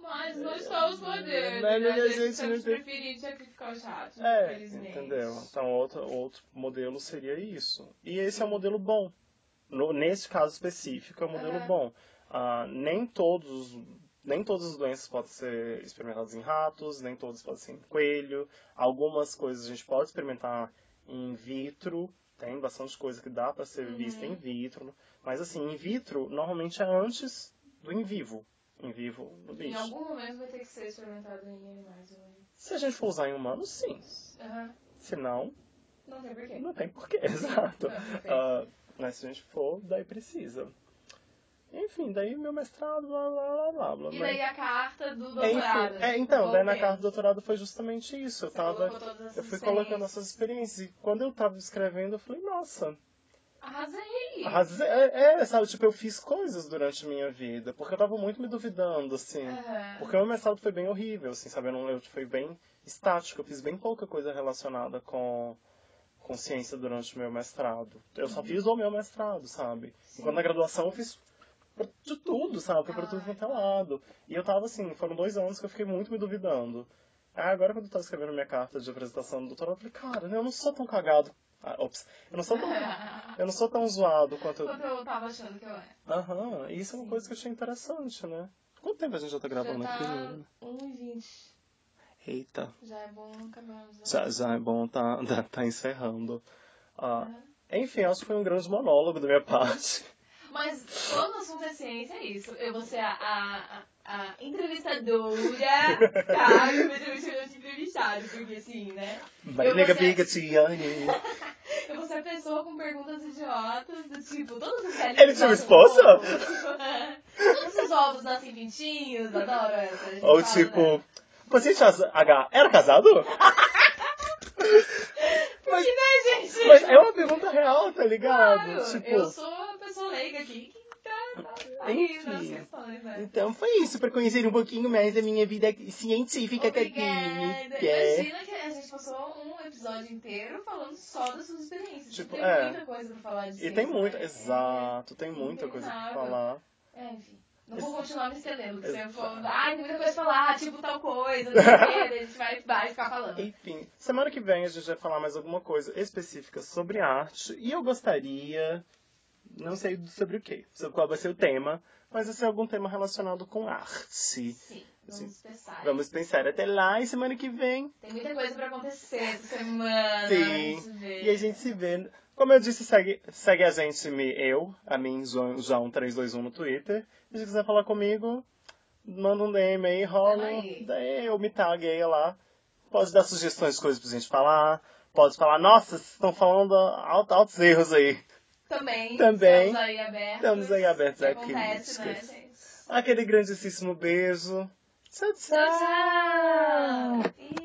Mas não estamos podendo. Mas né? a gente não tem- preferido sacrificar o chato, É, infelizmente. entendeu? Então outro, outro modelo seria isso. E esse é um modelo bom. No, nesse caso específico é um modelo Aham. bom. Ah, nem todos nem todas as doenças podem ser experimentadas em ratos, nem todas podem ser em coelho. Algumas coisas a gente pode experimentar in vitro, tem bastante coisa que dá para ser Uhum. vista in vitro. Mas assim, in vitro normalmente é antes do in vivo. In vivo no Em bicho. algum momento vai ter que ser experimentado em animais. acho. Se a gente for usar em humanos, sim. Aham. Se não, Não tem porquê. não tem porquê, exato. Não, não tem. Ah, mas se a gente for, daí precisa. Enfim, daí meu mestrado, blá blá blá blá blá. E mas- daí a carta do Enfim, doutorado. é, então, daí na carta do doutorado foi justamente isso. Eu Você tava. Eu fui colocando essas experiências. E quando eu tava escrevendo, eu falei, nossa, Arrasei! arrasei. É, é, sabe, tipo, eu fiz coisas durante a minha vida. Porque eu tava muito me duvidando, assim. Aham. Porque o meu mestrado foi bem horrível, assim, sabe? Eu, não, eu foi bem estático. Eu fiz bem pouca coisa relacionada com, com ciência durante o meu mestrado. Eu só fiz o meu mestrado, sabe? Sim. Enquanto na graduação eu fiz pra- de tudo, sabe? Pra tudo Ai. quanto é lado. E eu tava assim, foram dois anos que eu fiquei muito me duvidando. Aí agora quando eu tava escrevendo minha carta de apresentação do doutorado, eu falei, cara, eu não sou tão cagado. Ah, ops. Eu não sou tão, eu não sou tão zoado quanto eu. Quanto eu tava achando que eu era. Aham, e isso é uma coisa que eu achei interessante, né? Quanto tempo a gente já tá gravando Já aqui? tá menina? 1h20. Eita. Já é bom acabar. Já, já é bom tá, tá, encerrando. Ah, Aham. enfim, acho que foi um grande monólogo da minha parte. Mas quando o assunto é ciência, é isso. Eu vou ser a, a, a, entrevistadora, tá? Eu vou ser o entrevistado, porque assim, né? Vai, Eu nega, vou ser- biga, Tiane. Eu vou ser a pessoa com perguntas idiotas, do tipo, todos os galinhos Ele tinha nascem resposta? Todos os ovos nascem pintinhos, adoro essa. Ou fala, tipo, né? paciente H era casado? Porque, né, gente? Mas é uma pergunta real, tá ligado? Claro, tipo, eu sou aqui tá, tá, Enfim. né? então foi isso, pra conhecer um pouquinho mais da minha vida científica acadêmica. é. Imagina que a gente passou um episódio inteiro falando só das suas experiências. Tipo, tem é. muita coisa pra falar de E tem muita, né? exato, tem muita coisa pra falar. É, enfim. Não vou continuar me estendendo, porque se eu for. Exato. Ai, tem muita coisa pra falar, tipo tal coisa, não sei o a gente vai, vai ficar falando. Enfim, semana que vem a gente vai falar mais alguma coisa específica sobre arte. E eu gostaria, não sei sobre o que, sobre qual vai ser o tema, mas vai ser algum tema relacionado com arte. Sim, vamos Sim. pensar. Vamos pensar até lá e semana que vem. Tem muita coisa pra acontecer essa semana. Sim. a. E a gente se vê. Como eu disse, segue, segue a gente, me, eu, a mim, João, João321 no Twitter. E se quiser falar comigo, manda um DM aí, rola. Daí eu me taguei lá. Pode dar sugestões de coisas pra gente falar. Pode falar, nossa, vocês estão falando altos erros aí. Também. Também. Estamos aí abertos. Estamos aí abertos a acontece, né, críticas. gente? Aquele grandíssimo beijo. Tchau, tchau. Tchau, tchau.